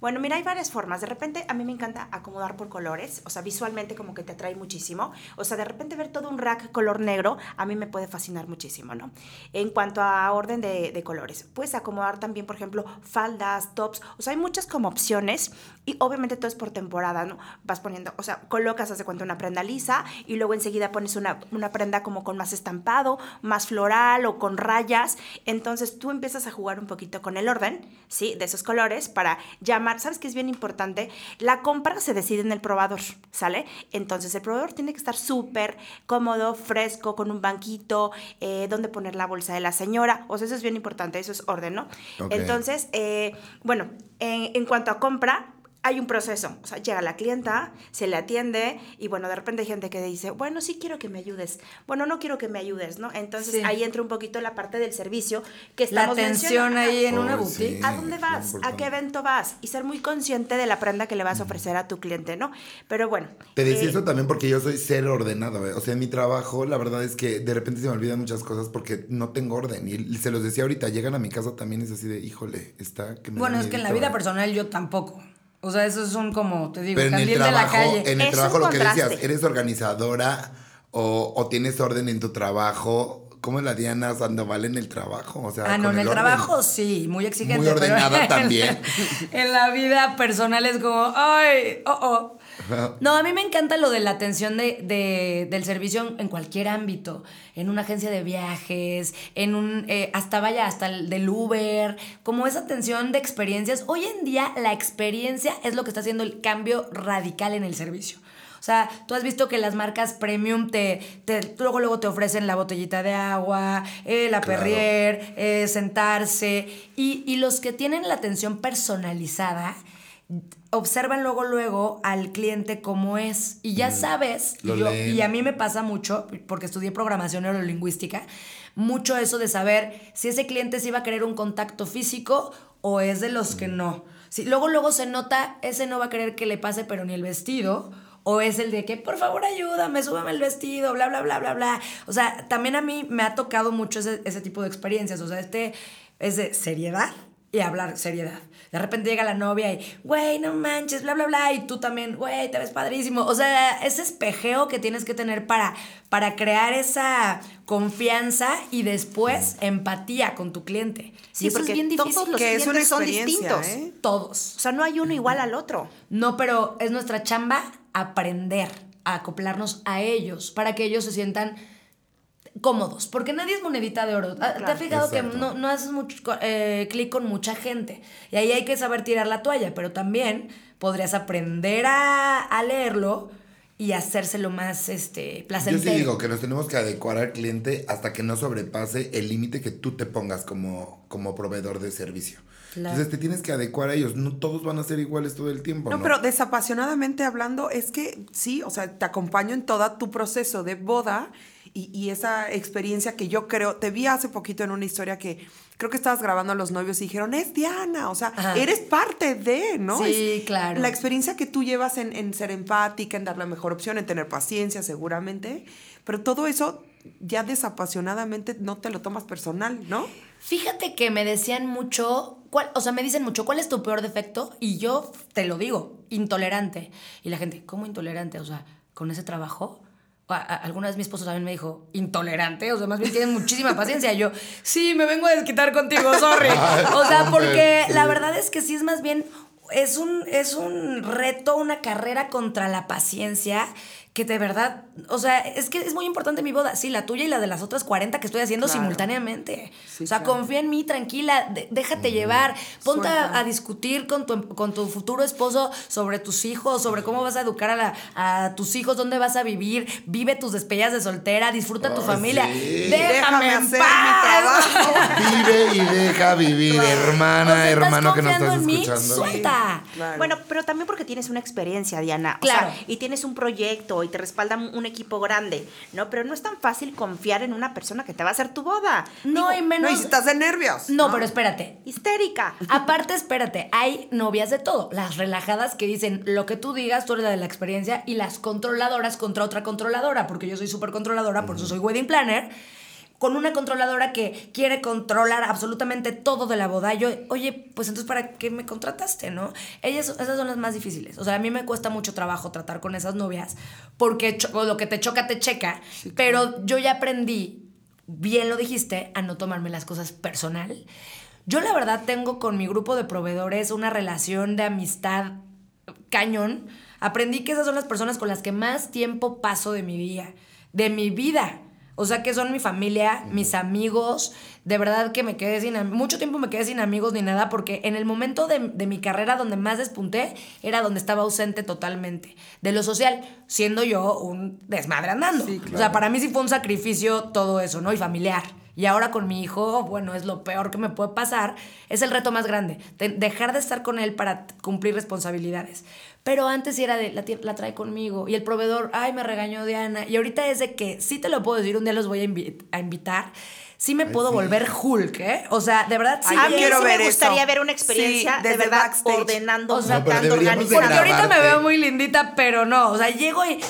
Bueno, mira, hay varias formas. De repente, a mí me encanta acomodar por colores. O sea, visualmente como que te atrae muchísimo. O sea, de repente ver todo un rack color negro, a mí me puede fascinar muchísimo, ¿no? En cuanto a orden de, de colores, puedes acomodar también, por ejemplo, faldas, tops. O sea, hay muchas como opciones. Y obviamente todo es por temporada, ¿no? Vas poniendo, o sea, colocas, haz de cuenta, una prenda lisa y luego enseguida pones una, una prenda como con más estampado, más floral o con rayas. Entonces tú empiezas a jugar un poquito con el orden, ¿sí? De esos colores para ¿Sabes qué es bien importante? La compra se decide en el probador, ¿sale? Entonces el probador tiene que estar súper cómodo, fresco, con un banquito, eh, donde poner la bolsa de la señora. O sea, eso es bien importante, eso es orden, ¿no? Entonces, eh, bueno, en, en cuanto a compra, hay un proceso. O sea, llega la clienta, se le atiende y bueno, de repente hay gente que dice, bueno, sí quiero que me ayudes. Bueno, no quiero que me ayudes, ¿no? Entonces Sí. ahí entra un poquito la parte del servicio que La estamos atención mencionando. ahí en una Ay, boutique. sí. ¿A dónde vas? ¿A qué evento vas? Y ser muy consciente de la prenda que le vas a ofrecer a tu cliente, ¿no? Pero bueno. Te decía eh, eso también porque yo soy cero ordenado. ¿eh? O sea, en mi trabajo, la verdad es que de repente se me olvidan muchas cosas porque no tengo orden. Y se los decía ahorita, llegan a mi casa también es así de, híjole, está que me Bueno, es que en la vida ¿eh? personal yo tampoco. O sea, eso es un como, te digo, Pero en el candil de la trabajo, calle. en el Es trabajo un lo que decías, eres organizadora o, o tienes orden en tu trabajo. ¿Cómo es la Diana Sandoval en el trabajo? O sea, Ah, no, con en el orden. trabajo sí, muy exigente. Muy pero ordenada en- también. En la vida personal es como, ay, oh, oh. No, a mí me encanta lo de la atención de, de- del servicio en, cualquier ámbito. En una agencia de viajes, en un, eh, hasta vaya, hasta el del Uber, como esa atención de experiencias. Hoy en día la experiencia es lo que está haciendo el cambio radical en el servicio. O sea, tú has visto que las marcas premium te, te- luego, luego te ofrecen la botellita de agua, eh, la Claro. perrier, eh, sentarse. Y, y los que tienen la atención personalizada, observan luego, luego al cliente cómo es. Y ya sabes, yo- y a mí me pasa mucho, porque estudié programación neurolingüística, mucho eso de saber si ese cliente sí va a querer un contacto físico o es de los que no. Si, luego, luego se nota, ese no va a querer que le pase, pero ni el vestido. O es el de que, por favor, ayúdame, súbame el vestido, bla, bla, bla, bla, bla. O sea, también a mí me ha tocado mucho ese, ese tipo de experiencias. O sea, este es de seriedad y hablar seriedad. De repente llega la novia y, güey, no manches, bla, bla, bla. Y tú también, güey, te ves padrísimo. O sea, ese espejeo que tienes que tener para, para crear esa confianza y después empatía con tu cliente. Sí, y eso es porque bien difícil. todos los Que es clientes son distintos. ¿eh? Todos. O sea, no hay uno igual al otro. No, pero es nuestra chamba aprender a acoplarnos a ellos para que ellos se sientan cómodos, porque nadie es monedita de oro. Ah, ¿Te Claro. has fijado Exacto. que no, no haces mucho eh, clic con mucha gente? Y ahí hay que saber tirar la toalla, pero también podrías aprender a, a leerlo y hacérselo más este, Yo placentero. sí digo que nos tenemos que adecuar al cliente hasta que no sobrepase el límite que tú te pongas como, como proveedor de servicio. Claro. Entonces te tienes que adecuar a ellos. No todos van a ser iguales todo el tiempo. No, No, pero desapasionadamente hablando, es que sí, o sea, te acompaño en todo tu proceso de boda y, y esa experiencia que yo creo, te vi hace poquito en una historia que creo que estabas grabando a los novios y dijeron, es Diana, o sea, Ajá. eres parte de, ¿no? Sí, Es claro. La experiencia que tú llevas en, en ser empática, en dar la mejor opción, en tener paciencia seguramente, pero todo eso ya desapasionadamente no te lo tomas personal, ¿no? Fíjate que me decían mucho, ¿cuál, o sea, me dicen mucho, ¿cuál es tu peor defecto? Y yo te lo digo, intolerante. Y la gente, ¿cómo intolerante? O sea, ¿con ese trabajo? Alguna vez mi esposo también me dijo, ¿intolerante? O sea, más bien tienes muchísima paciencia. Y yo, sí, me vengo a desquitar contigo, sorry. O sea, porque la verdad es que sí es más bien es un, es un reto, una carrera contra la paciencia que de verdad, o sea, es que es muy importante mi boda, sí, la tuya y la de las otras 40 que estoy haciendo Claro. simultáneamente. Sí, o sea, claro. confía en mí, tranquila, de- déjate llevar, ponte a, Suelta. a discutir con tu, con tu futuro esposo sobre tus hijos, sobre cómo vas a educar a, la- a tus hijos, dónde vas a vivir, vive tus despellas de soltera, disfruta tu familia. sí. Déjame, Déjame en hacer paz. mi trabajo. Vive y deja vivir, hermana, O sea, ¿estás hermano que nos estás en mí? escuchando. Suelta. Claro. Bueno, pero también porque tienes una experiencia, Diana. O Claro. sea, y tienes un proyecto y te respalda un equipo grande, ¿no? Pero no es tan fácil confiar en una persona que te va a hacer tu boda. No, y menos. no, y si estás de nervios. no, pero espérate. Histérica. Aparte, espérate, hay novias de todo. Las relajadas que dicen lo que tú digas, tú eres la de la experiencia, y las controladoras contra otra controladora, porque yo soy súper controladora, por eso soy wedding planner. Con una controladora que quiere controlar absolutamente todo de la boda. Yo, oye, pues entonces, ¿para qué me contrataste, no? Ellas, esas son las más difíciles. O sea, a mí me cuesta mucho trabajo tratar con esas novias, porque lo que te choca, te checa. pero yo ya aprendí bien lo dijiste, a no tomarme las cosas personal. Yo la verdad tengo con mi grupo de proveedores una relación de amistad cañón. Aprendí que esas son las personas con las que más tiempo paso de mi día, de mi vida. O sea, que son mi familia, mis amigos. De verdad que me quedé sin... Mucho tiempo me quedé sin amigos ni nada porque en el momento de, de mi carrera donde más despunté era donde estaba ausente totalmente. De lo social, siendo yo un desmadre andando. Sí, O sea, para mí sí fue un sacrificio todo eso, ¿no? Y familiar. Y ahora con mi hijo, bueno, es lo peor que me puede pasar. Es el reto más grande. de- dejar de estar con él para cumplir responsabilidades. Pero antes sí era de, la, la trae conmigo. Y el proveedor, ay, me regañó Diana. Y ahorita es de que sí te lo puedo decir, un día los voy a, invi- a invitar. Sí me puedo volver Hulk, ¿eh? O sea, de verdad sí. Ay, a yo mí quiero sí ver me eso. gustaría ver una experiencia Sí, de verdad backstage. ordenando, O sea, No, deberíamos de Porque organizando. ahorita me veo muy lindita, pero no. O sea, llego y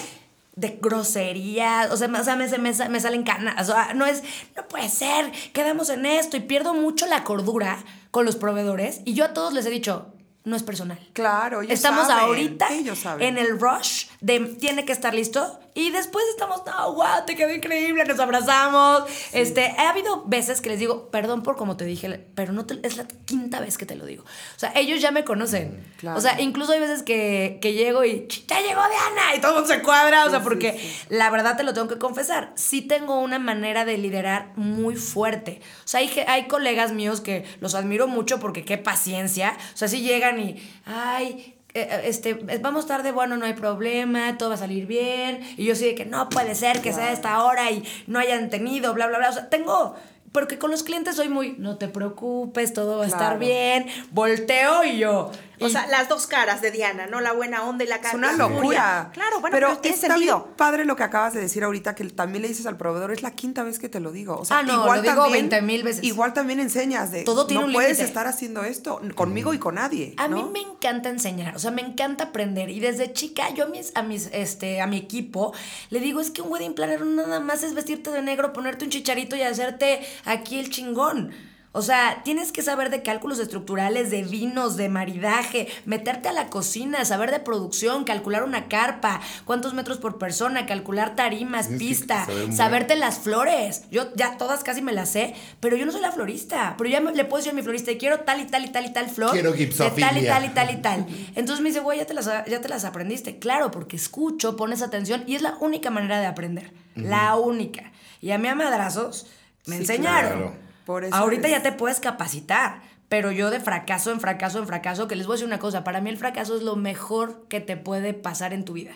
de groserías, o sea, me, o sea, me, me, me salen canas. O sea, no es, no puede ser, quedamos en esto y pierdo mucho la cordura con los proveedores. Y yo a todos les he dicho, no es personal. Claro, ellos Estamos saben, ahorita ellos saben. en el rush de tiene que estar listo y después estamos, no, wow, te quedó increíble, nos abrazamos. Este, ha habido veces que les digo, perdón por como te dije, pero no te- es la quinta vez que te lo digo. O sea, ellos ya me conocen. Claro. O sea, incluso hay veces que, que llego y "Ch, ya llegó Diana y todo el mundo se cuadra, o sea, Sí, porque sí, la verdad te lo tengo que confesar, sí tengo una manera de liderar muy fuerte. O sea, hay, hay colegas míos que los admiro mucho porque qué paciencia. O sea, si llegan y, ay, este, eh, vamos tarde, bueno, no hay problema, todo va a salir bien. Y yo sí de que no puede ser que sea esta hora y no hayan tenido, bla, bla, bla. O sea, tengo... Porque con los clientes soy muy, no te preocupes, todo va a estar bien. Volteo y yo. O y- sea, las dos caras de Diana, ¿no? La buena onda y la cara. Es una locura. Claro, bueno, pero, tiene está sentido. bien padre lo que acabas de decir ahorita, que también le dices al proveedor, es la quinta vez que te lo digo. O sea, Ah, no, igual lo digo también, 20,000 veces. Igual también enseñas de, Todo tiene no un puedes estar haciendo esto conmigo y con nadie. A ¿no? mí me encanta enseñar, o sea, me encanta aprender. Y desde chica, yo a mis, a mis, este, a mi equipo, le digo, es que un wedding planner nada más es vestirte de negro, ponerte un chicharito y hacerte aquí el chingón. O sea, tienes que saber de cálculos estructurales, de vinos, de maridaje, meterte a la cocina, saber de producción, calcular una carpa, cuántos metros por persona, calcular tarimas, Tienes pista, saber saberte las flores. Yo ya todas casi me las sé, pero yo no soy la florista. Pero ya me- le puedo decir a mi florista, quiero tal y tal y tal y tal flor. Quiero de tal y gipsofilia. tal y tal y tal. Entonces me dice, güey, ya, te las, ya te las aprendiste. Claro, porque escucho, pones atención y es la única manera de aprender. La única. Y a mí a madrazos me Sí, enseñaron. claro. Por eso Ahorita es- ya te puedes capacitar. Pero yo de fracaso en fracaso en fracaso, que les voy a decir una cosa, para mí el fracaso es lo mejor que te puede pasar en tu vida.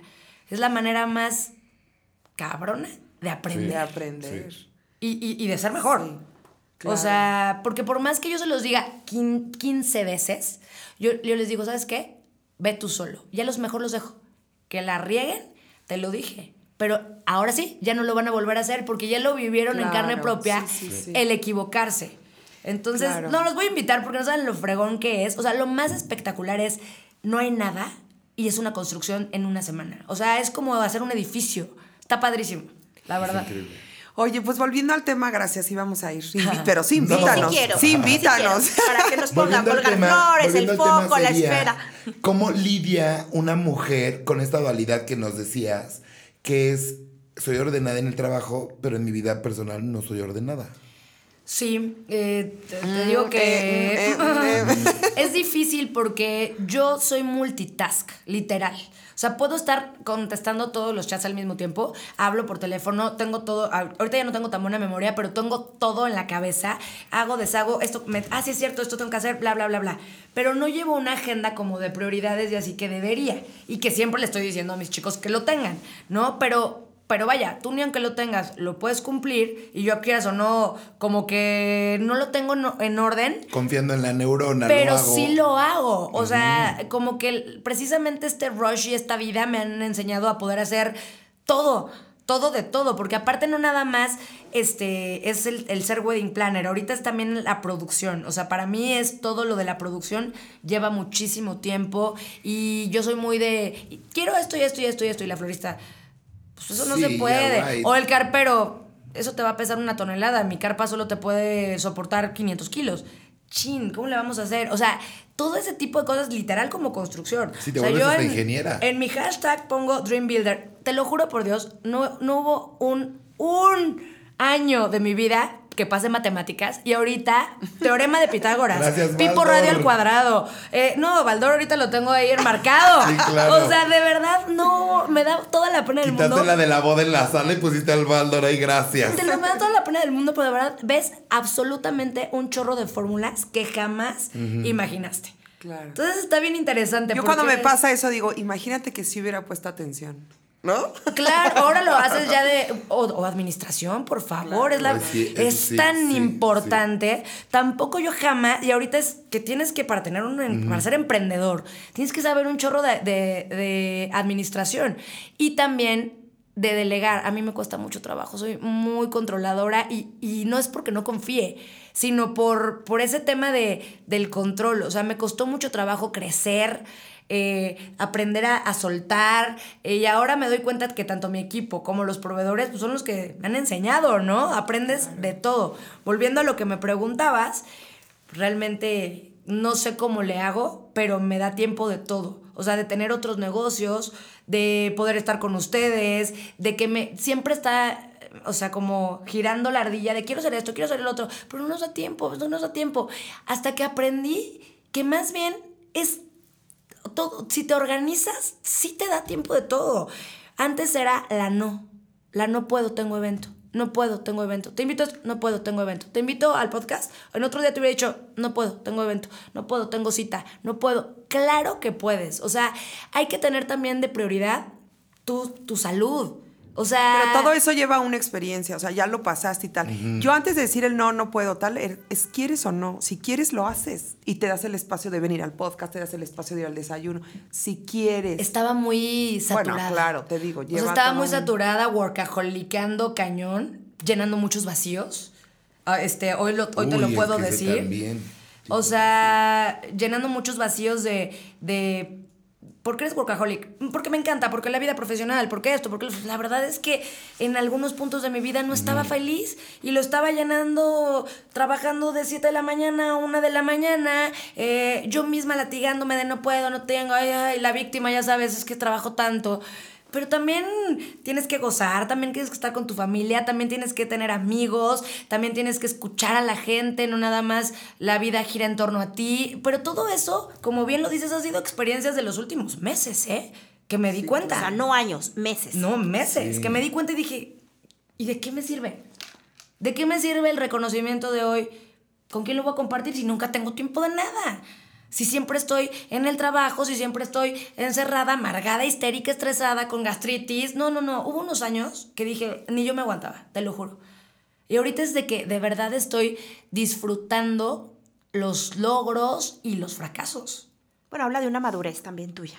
Es la manera más cabrona de aprender de aprender. y, y- y de ser mejor. Sí, O claro. sea, porque por más que yo se los diga quin- 15 veces, yo, yo les digo, ¿sabes qué? Ve tú solo. Ya los mejor los dejo. Que la rieguen, te lo dije. Pero ahora sí, ya no lo van a volver a hacer porque ya lo vivieron en carne propia sí, sí, sí. el equivocarse. Entonces, Claro. no los voy a invitar porque no saben lo fregón que es. O sea, lo más espectacular es, no hay nada y es una construcción en una semana. O sea, es como hacer un edificio. Está padrísimo, la verdad. Oye, pues volviendo al tema, gracias, íbamos a ir. Pero sí, No. invítanos. Sí quiero. Sí, Sí invítanos. quiero, para que nos pongan Volviendo al colgar tema- flores, el foco, la esfera. ¿Cómo lidia una mujer con esta dualidad que nos decías, que es, soy ordenada en el trabajo, pero en mi vida personal no soy ordenada? Sí, eh, te, te Mm, digo que eh, eh, eh, es difícil porque yo soy multitask, literal. O sea, puedo estar contestando todos los chats al mismo tiempo, hablo por teléfono, tengo todo, ahorita ya no tengo tan buena memoria, pero tengo todo en la cabeza, hago, deshago, esto, me, ah, sí es cierto, esto tengo que hacer, bla, bla, bla, bla. Pero no llevo una agenda como de prioridades y así que debería. Y que siempre le estoy diciendo a mis chicos que lo tengan, ¿no? Pero pero vaya, tú ni aunque lo tengas, lo puedes cumplir y yo quieras o no, como que no lo tengo en orden, Confiando en la neurona. pero lo hago. sí lo hago. O sea, como que precisamente este rush y esta vida me han enseñado a poder hacer todo. Todo de todo, porque aparte no nada más este, es el, el ser wedding planner, ahorita es también la producción, o sea, para mí es todo lo de la producción, lleva muchísimo tiempo y yo soy muy de, quiero esto y esto y esto y esto, y la florista, pues eso no Sí, se puede. right. O el carpero, eso te va a pesar una tonelada. Mi carpa solo te puede soportar 500 kilos. Chin, ¿cómo le vamos a hacer? O sea, todo ese tipo de cosas, literal como construcción. Sí, te o sea, vuelves hasta en, ingeniera. En mi hashtag pongo Dream Builder. Te lo juro por Dios, no, no hubo un, un año de mi vida que pase matemáticas y ahorita teorema de Pitágoras, Gracias, Pipo Baldor. radio al cuadrado. Eh, no, Baldor ahorita lo tengo ahí enmarcado. Sí, claro. O sea, de verdad no me da toda la pena del Quitaste mundo. la de la boda en la sala y pusiste al Baldor ahí, gracias. Te lo me da toda la pena del mundo, pero de verdad ves absolutamente un chorro de fórmulas que jamás imaginaste. Claro. Entonces está bien interesante. Yo porque cuando me pasa eso digo, imagínate que si hubiera puesto atención. ¿No? Claro, ahora lo haces ya de. O, o administración, por favor. Es, la, sí, es sí, tan sí, importante. Tampoco yo jamás. Y ahorita es que tienes que, para tener un para ser emprendedor, tienes que saber un chorro de, de- de administración. Y también de delegar. A mí me cuesta mucho trabajo. Soy muy controladora y, y no es porque no confíe, sino por, por ese tema de, del control. O sea, me costó mucho trabajo crecer eh, aprender a, a soltar. eh, y ahora me doy cuenta que tanto mi equipo como los proveedores pues, son los que me han enseñado, ¿no? Aprendes de todo. Volviendo a lo que me preguntabas, realmente no sé cómo le hago, pero me da tiempo de todo. O sea, de tener otros negocios, de poder estar con ustedes, de que me siempre está o sea, como girando la ardilla de quiero hacer esto, quiero hacer el otro, pero no nos da tiempo, no nos da tiempo. Hasta que aprendí que más bien es todo, si te organizas, sí te da tiempo de todo. Antes era la no. La no puedo, tengo evento. No puedo, tengo evento. Te invito no puedo, tengo evento. Te invito al podcast. En otro día te hubiera dicho, no puedo, tengo evento. No puedo, tengo cita. No puedo. Claro que puedes. O sea, hay que tener también de prioridad tu, tu salud. O sea. Pero todo eso lleva una experiencia, o sea, ya lo pasaste y tal. Yo antes de decir el no, no puedo, tal, er- es quieres o no. Si quieres, lo haces. Y te das el espacio de venir al podcast, te das el espacio de ir al desayuno. Si quieres. Estaba muy saturada. Bueno, claro, te digo, O sea, estaba muy un- saturada, workaholicando cañón, llenando muchos vacíos. Ah, Este, hoy lo, hoy te lo es puedo decir. también. O sea, llenando muchos vacíos de, de ¿Por qué eres workaholic? Porque me encanta, porque la vida profesional, porque esto, porque la verdad es que en algunos puntos de mi vida no estaba feliz y lo estaba llenando trabajando de 7 de la mañana a 1 de la mañana, eh, yo misma latigándome de no puedo, no tengo, ay, ay, la víctima, ya sabes, es que trabajo tanto. Pero también tienes que gozar, también tienes que estar con tu familia, también tienes que tener amigos, también tienes que escuchar a la gente, no nada más la vida gira en torno a ti. Pero todo eso, como bien lo dices, ha sido experiencias de los últimos meses, ¿eh? Que me di cuenta. O sea, no años, meses. No, meses. Que me di cuenta y dije, ¿y de qué me sirve? ¿De qué me sirve el reconocimiento de hoy? ¿Con quién lo voy a compartir si nunca tengo tiempo de nada? Si siempre estoy en el trabajo, si siempre estoy encerrada, amargada, histérica, estresada, con gastritis. No, no, no. Hubo unos años que dije, ni yo me aguantaba, te lo juro. Y ahorita es de que de verdad estoy disfrutando los logros y los fracasos. Bueno, habla de una madurez también tuya,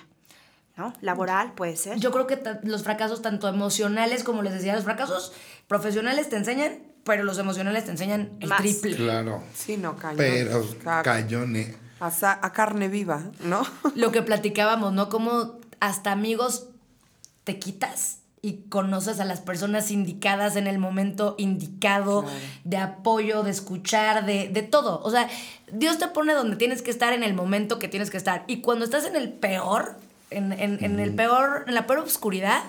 ¿no? Laboral puede ser. Yo creo que los fracasos, tanto emocionales como les decía, los fracasos profesionales te enseñan, pero los emocionales te enseñan el Más. triple. Claro. Sí, no, cañón. Pero Ca- cañone. A, a carne viva, ¿no? Lo que platicábamos, ¿no? Como hasta amigos te quitas y conoces a las personas indicadas en el momento indicado, de apoyo, de escuchar, de, de todo. O sea, Dios te pone donde tienes que estar en el momento que tienes que estar. Y cuando estás en el peor, en, en- en el peor, en la peor oscuridad,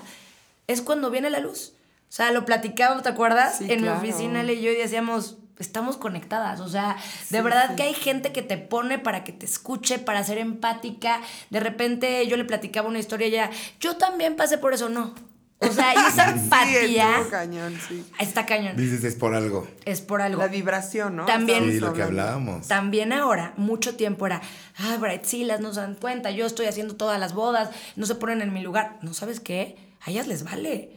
es cuando viene la luz. O sea, lo platicábamos, ¿te acuerdas? Sí, en claro. mi oficina, él y yo y decíamos, estamos conectadas. O sea, de verdad que hay gente que te pone para que te escuche, para ser empática. De repente yo le platicaba una historia y ella, yo también pasé por eso, no. O sea, y esa empatía estuvo cañón, sí. está cañón. Dices, es por algo. Es por algo. La vibración, ¿no? También- Sí, lo que hablábamos. También ahora, mucho tiempo era, ah, Brightsilas no se dan cuenta, yo estoy haciendo todas las bodas, no se ponen en mi lugar. ¿No sabes qué? A ellas les vale.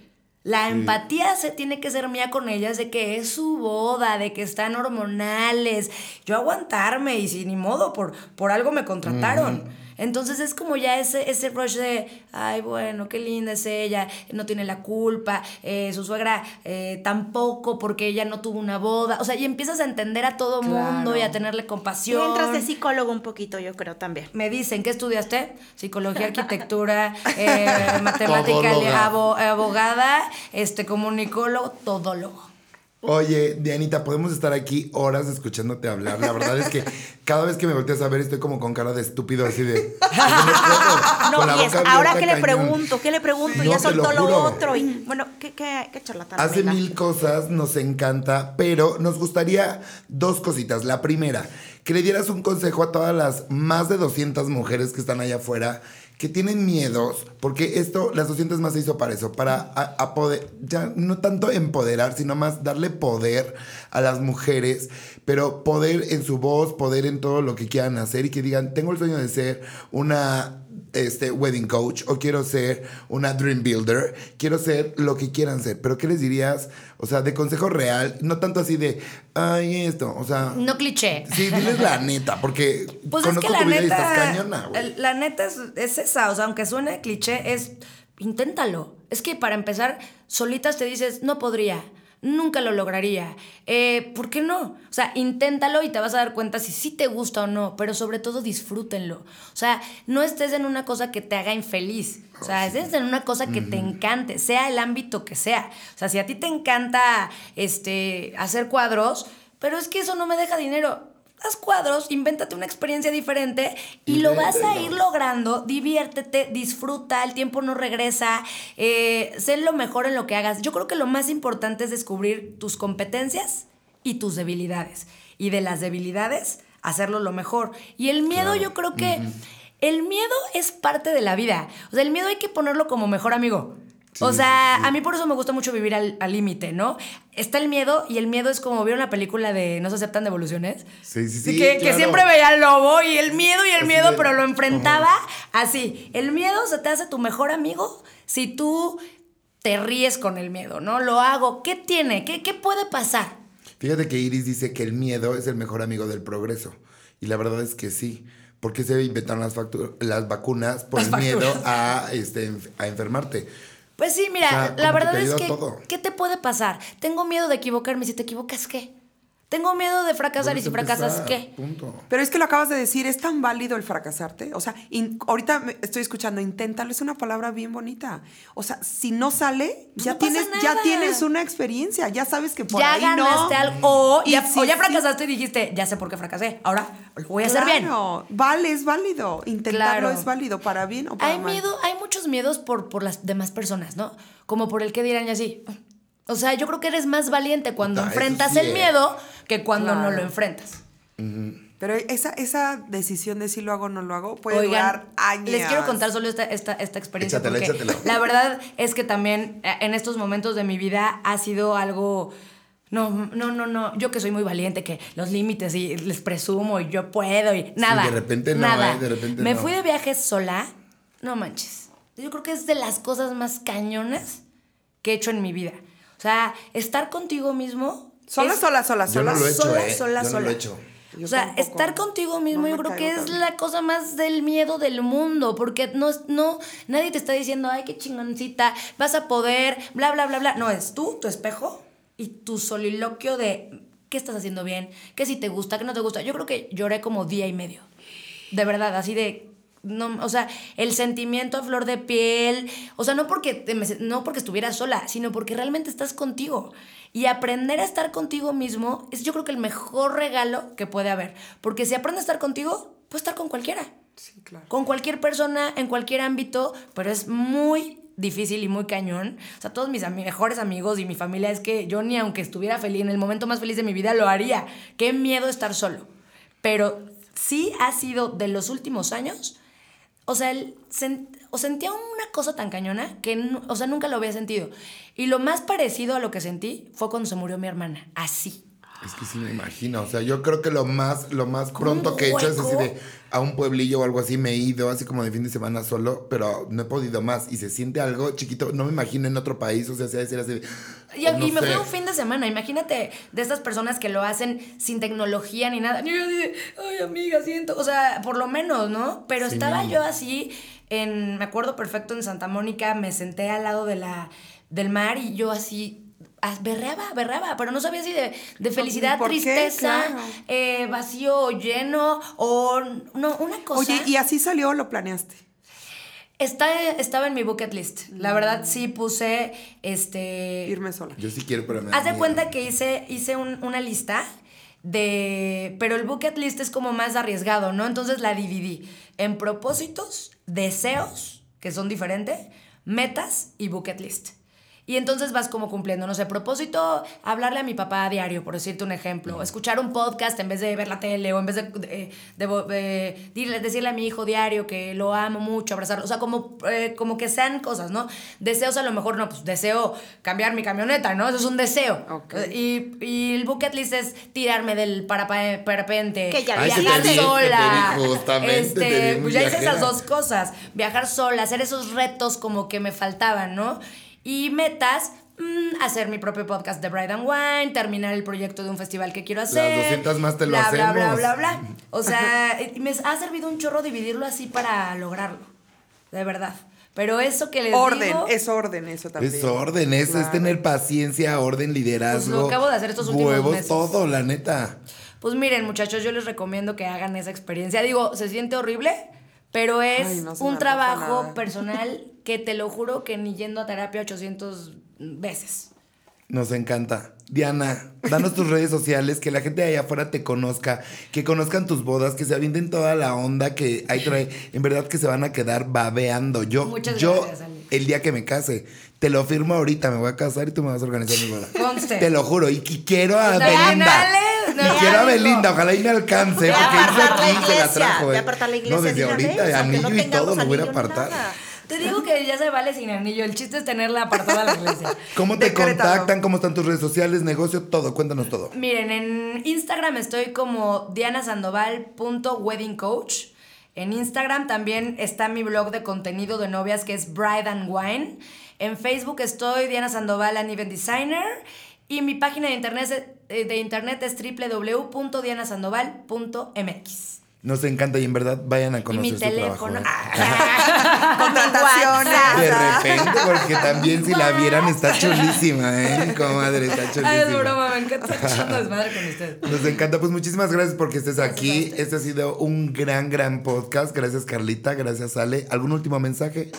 La empatía se tiene que ser mía con ellas de que es su boda, de que están hormonales. Yo aguantarme y si ni modo, por, por algo me contrataron. Entonces es como ya ese, ese rush de, ay, bueno, qué linda es ella, no tiene la culpa, eh, su suegra eh, tampoco porque ella no tuvo una boda. O sea, y empiezas a entender a todo mundo y a tenerle Y compasión. entras de psicólogo un poquito, yo creo también. Me dicen, ¿qué estudiaste? Psicología, arquitectura, eh, matemática, abogada, este, comunicólogo, todólogo. Oye, Dianita, podemos estar aquí horas escuchándote hablar. La verdad es que cada vez que me volteas a ver estoy como con cara de estúpido, así de. no y es, ahora que le pregunto, ¿qué le pregunto? No, ya soltó lo otro. Y, bueno, ¿qué, qué, qué charlatán? Hace venga. mil cosas, nos encanta, pero nos gustaría dos cositas. La primera, que le dieras un consejo a todas las más de 200 mujeres que están allá afuera que tienen miedos, porque esto, las 200 más se hizo para eso, para a, poder, ya no tanto empoderar, sino más darle poder a las mujeres, pero poder en su voz, poder en todo lo que quieran hacer y que digan, tengo el sueño de ser una este, wedding coach o quiero ser una dream builder, quiero ser lo que quieran ser, pero ¿qué les dirías? O sea, de consejo real, no tanto así de, ay, esto, o sea, No cliché. sí, diles la neta, porque Pues es conozco que la tu vida y estás neta, cañona, güey. la neta es, es esa, o sea, aunque suene cliché, es inténtalo. Es que para empezar, solitas te dices, no podría, nunca lo lograría. Eh, ¿Por qué no? O sea, inténtalo y te vas a dar cuenta si sí te gusta o no, pero sobre todo disfrútenlo. O sea, no estés en una cosa que te haga infeliz. O sea, estés en una cosa que te encante, sea el ámbito que sea. O sea, si a ti te encanta este, hacer cuadros, pero es que eso no me deja dinero haz cuadros, invéntate una experiencia diferente y lo vas a ir logrando. Diviértete, disfruta, el tiempo no regresa, eh, sé lo mejor en lo que hagas. Yo creo que lo más importante es descubrir tus competencias y tus debilidades. Y de las debilidades, hacerlo lo mejor. Y el miedo, yo creo que el miedo es parte de la vida. O sea, el miedo hay que ponerlo como mejor amigo. O sea, a mí por eso me gusta mucho vivir al límite, ¿no? Está el miedo y el miedo es como vieron la película de No se aceptan devoluciones. Sí, sí, Sí, que, siempre veía al lobo y el miedo y el Así miedo, de- pero lo enfrentaba así. El miedo se te hace tu mejor amigo si tú te ríes con el miedo, ¿no? Lo hago. ¿Qué tiene? ¿Qué, qué puede pasar? Fíjate que Iris dice que el miedo es el mejor amigo del progreso. Y la verdad es que sí. Porque se inventaron las, las vacunas por Las el miedo a, este, a enfermarte. Pues sí, mira, O sea, la verdad es que, todo. ¿qué te puede pasar? Tengo miedo de equivocarme. Si te equivocas, ¿qué? Tengo miedo de fracasar y si fracasas, empezar, ¿qué? Punto. Pero es que lo acabas de decir, es tan válido el fracasarte. O sea, in- ahorita me- estoy escuchando, inténtalo, es una palabra bien bonita. O sea, si no sale, Pues ya, no tienes, ya nada. tienes una experiencia, ya sabes que por ya ahí ganaste no. algo. O Y ya, sí, o ya sí. fracasaste y dijiste, ya sé por qué fracasé. Ahora lo voy a hacer bien. Claro, vale, es válido. Intentarlo Claro. es válido, para bien o para Hay mal. miedo, hay muchos miedos por, por las demás personas, ¿no? Como por el que dirán y así. O sea, yo creo que eres más valiente cuando Puta, enfrentas sí, el miedo que cuando no lo enfrentas. Pero esa, esa decisión de si lo hago o no lo hago puede Oigan, durar años. les quiero contar solo esta, esta, esta experiencia Échatelo, porque échatelo. la verdad es que también eh, en estos momentos de mi vida ha sido algo... No, no, no, no. Yo que soy muy valiente, que los límites y les presumo y yo puedo y nada. de repente no, nada. ¿eh? De repente Me no. fui de viaje sola. No manches. Yo creo que es de las cosas más cañonas que he hecho en mi vida. O sea, estar contigo mismo. Sola, es- sola, sola, Yo sola. no lo he hecho, sola, ¿eh? sola, Yo no sola. lo he hecho. Yo o sea, tampoco. estar contigo mismo No yo creo que es la cosa más del miedo del mundo, porque no, es- no, nadie te está diciendo, ay, qué chingoncita, vas a poder, bla, bla, bla, bla. No, es tú, tu espejo y tu soliloquio de qué estás haciendo bien, qué si te gusta, qué no te gusta. Yo creo que lloré como día y medio. De verdad, así de no, o sea, el sentimiento a flor de piel, o sea, no porque, te no porque estuvieras sola, sino porque realmente estás contigo. Y aprender a estar contigo mismo es yo creo que el mejor regalo que puede haber. Porque si aprendes a estar contigo, puedes estar con cualquiera. Sí, claro. Con cualquier persona, en cualquier ámbito, pero es muy difícil y muy cañón. O sea, todos mis mejores amigos y mi familia es que yo ni aunque estuviera feliz, en el momento más feliz de mi vida, lo haría. Qué miedo estar solo. Pero sí ha sido de los últimos años, o sea, el sen- o sentía una cosa tan cañona que, o sea, nunca lo había sentido. Y lo más parecido a lo que sentí fue cuando se murió mi hermana. Así. Es que sí me imagino, o sea, yo creo que lo más, lo más pronto que he hecho es así de a un pueblillo o algo así, me he ido así como de fin de semana solo, pero no he podido más y se siente algo chiquito, no me imagino en otro país, o sea, se decir así de, Y, no y me fui a un fin de semana. Imagínate de estas personas que lo hacen sin tecnología ni nada. Y yo así ay, amiga, siento. O sea, por lo menos, ¿no? Pero Sí. estaba yo así, en, me acuerdo perfecto, en Santa Mónica, me senté al lado de la, del mar y yo así. Berreaba, berreaba, pero no sabía si de, de felicidad, tristeza, Claro. eh, vacío o lleno, o no, una cosa. Oye, ¿y así salió o lo planeaste? Está, estaba en mi bucket list. La verdad, sí puse este. Irme sola. Yo sí quiero, pero me Haz de cuenta que hice, hice un- una lista de... Pero el bucket list es como más arriesgado, ¿no? Entonces la dividí en propósitos, deseos, que son diferentes, metas y bucket list. Y entonces vas como cumpliendo, no sé, propósito, hablarle a mi papá a diario, por decirte un ejemplo, escuchar un podcast en vez de ver la tele o en vez de, de- de- de- dile- decirle a mi hijo diario que lo amo mucho, abrazarlo, o sea, como, eh, como que sean cosas, ¿no? Deseos a lo mejor, no, pues deseo cambiar mi camioneta, ¿no? Eso es un deseo. Y, y el bucket list es tirarme del parapente, Que ya viajar te sola. te justamente, este, pues ya hice esas dos cosas. Viajar sola, hacer esos retos como que me faltaban, ¿no? Y metas, mm, hacer mi propio podcast de Bride and Wine, terminar el proyecto de un festival que quiero hacer. 200 más te lo bla, Bla, bla, bla, bla. O sea, y me ha servido un chorro dividirlo así para lograrlo. De verdad. Pero eso que les Orden, digo... es orden eso también. Es orden, es, es tener paciencia, orden, liderazgo. Pues lo acabo de hacer estos últimos huevos, meses. todo, la neta. Pues miren, muchachos, yo les recomiendo que hagan esa experiencia. Digo, se siente horrible, pero es Ay, no un trabajo personal que te lo juro que ni yendo a terapia 800 veces. Nos encanta. Diana, danos tus redes sociales, que la gente de allá afuera te conozca, que conozcan tus bodas, que se avienten toda la onda que hay trae. En verdad que se van a quedar babeando. Yo, Muchas yo, gracias, Ale. el día que me case, te lo firmo ahorita, me voy a casar y tú me vas a organizar mi boda. Conste. Te lo juro. Y, y quiero a No, Belinda. dale, y no, quiero a. Belinda, ojalá y me alcance, porque hizo apartar la aquí, se la iglesia, trajo. eh. apartar la iglesia No, de desde ahorita, vez, anillo no y todo lo voy a apartar. nada. Te digo que ya se vale sin anillo. El chiste es tenerla apartada la iglesia. ¿Cómo te Decrétalo. contactan? ¿Cómo están tus redes sociales, negocio, todo? Cuéntanos todo. Miren, en Instagram estoy como dianasandoval.weddingcoach. En Instagram también está mi blog de contenido de novias que es Bride and Wine. En Facebook estoy Diana Sandoval and Event Designer. Y mi página de internet, eh, de internet es www.dianasandoval.mx. Nos encanta y en verdad vayan a Y conocer mi su teléfono. trabajo. ¿eh? Contrataciones. De repente, porque también si la vieran está chulísima, ¿eh? Comadre, está chulísima. Ay, es broma, me encanta estar echando desmadre con ustedes. Nos encanta. Pues muchísimas gracias porque estés aquí. Este ha sido un gran, gran podcast. Gracias, Carlita. Gracias, Ale. ¿Algún último mensaje?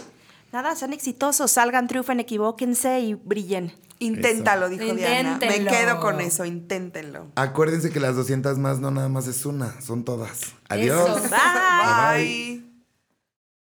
Nada, sean exitosos, salgan, triunfen, equivóquense y brillen. Inténtalo, dijo Diana. Me quedo con eso, inténtenlo. Acuérdense que las 200 más no nada más es una, son todas. Adiós. Eso. Bye. Bye.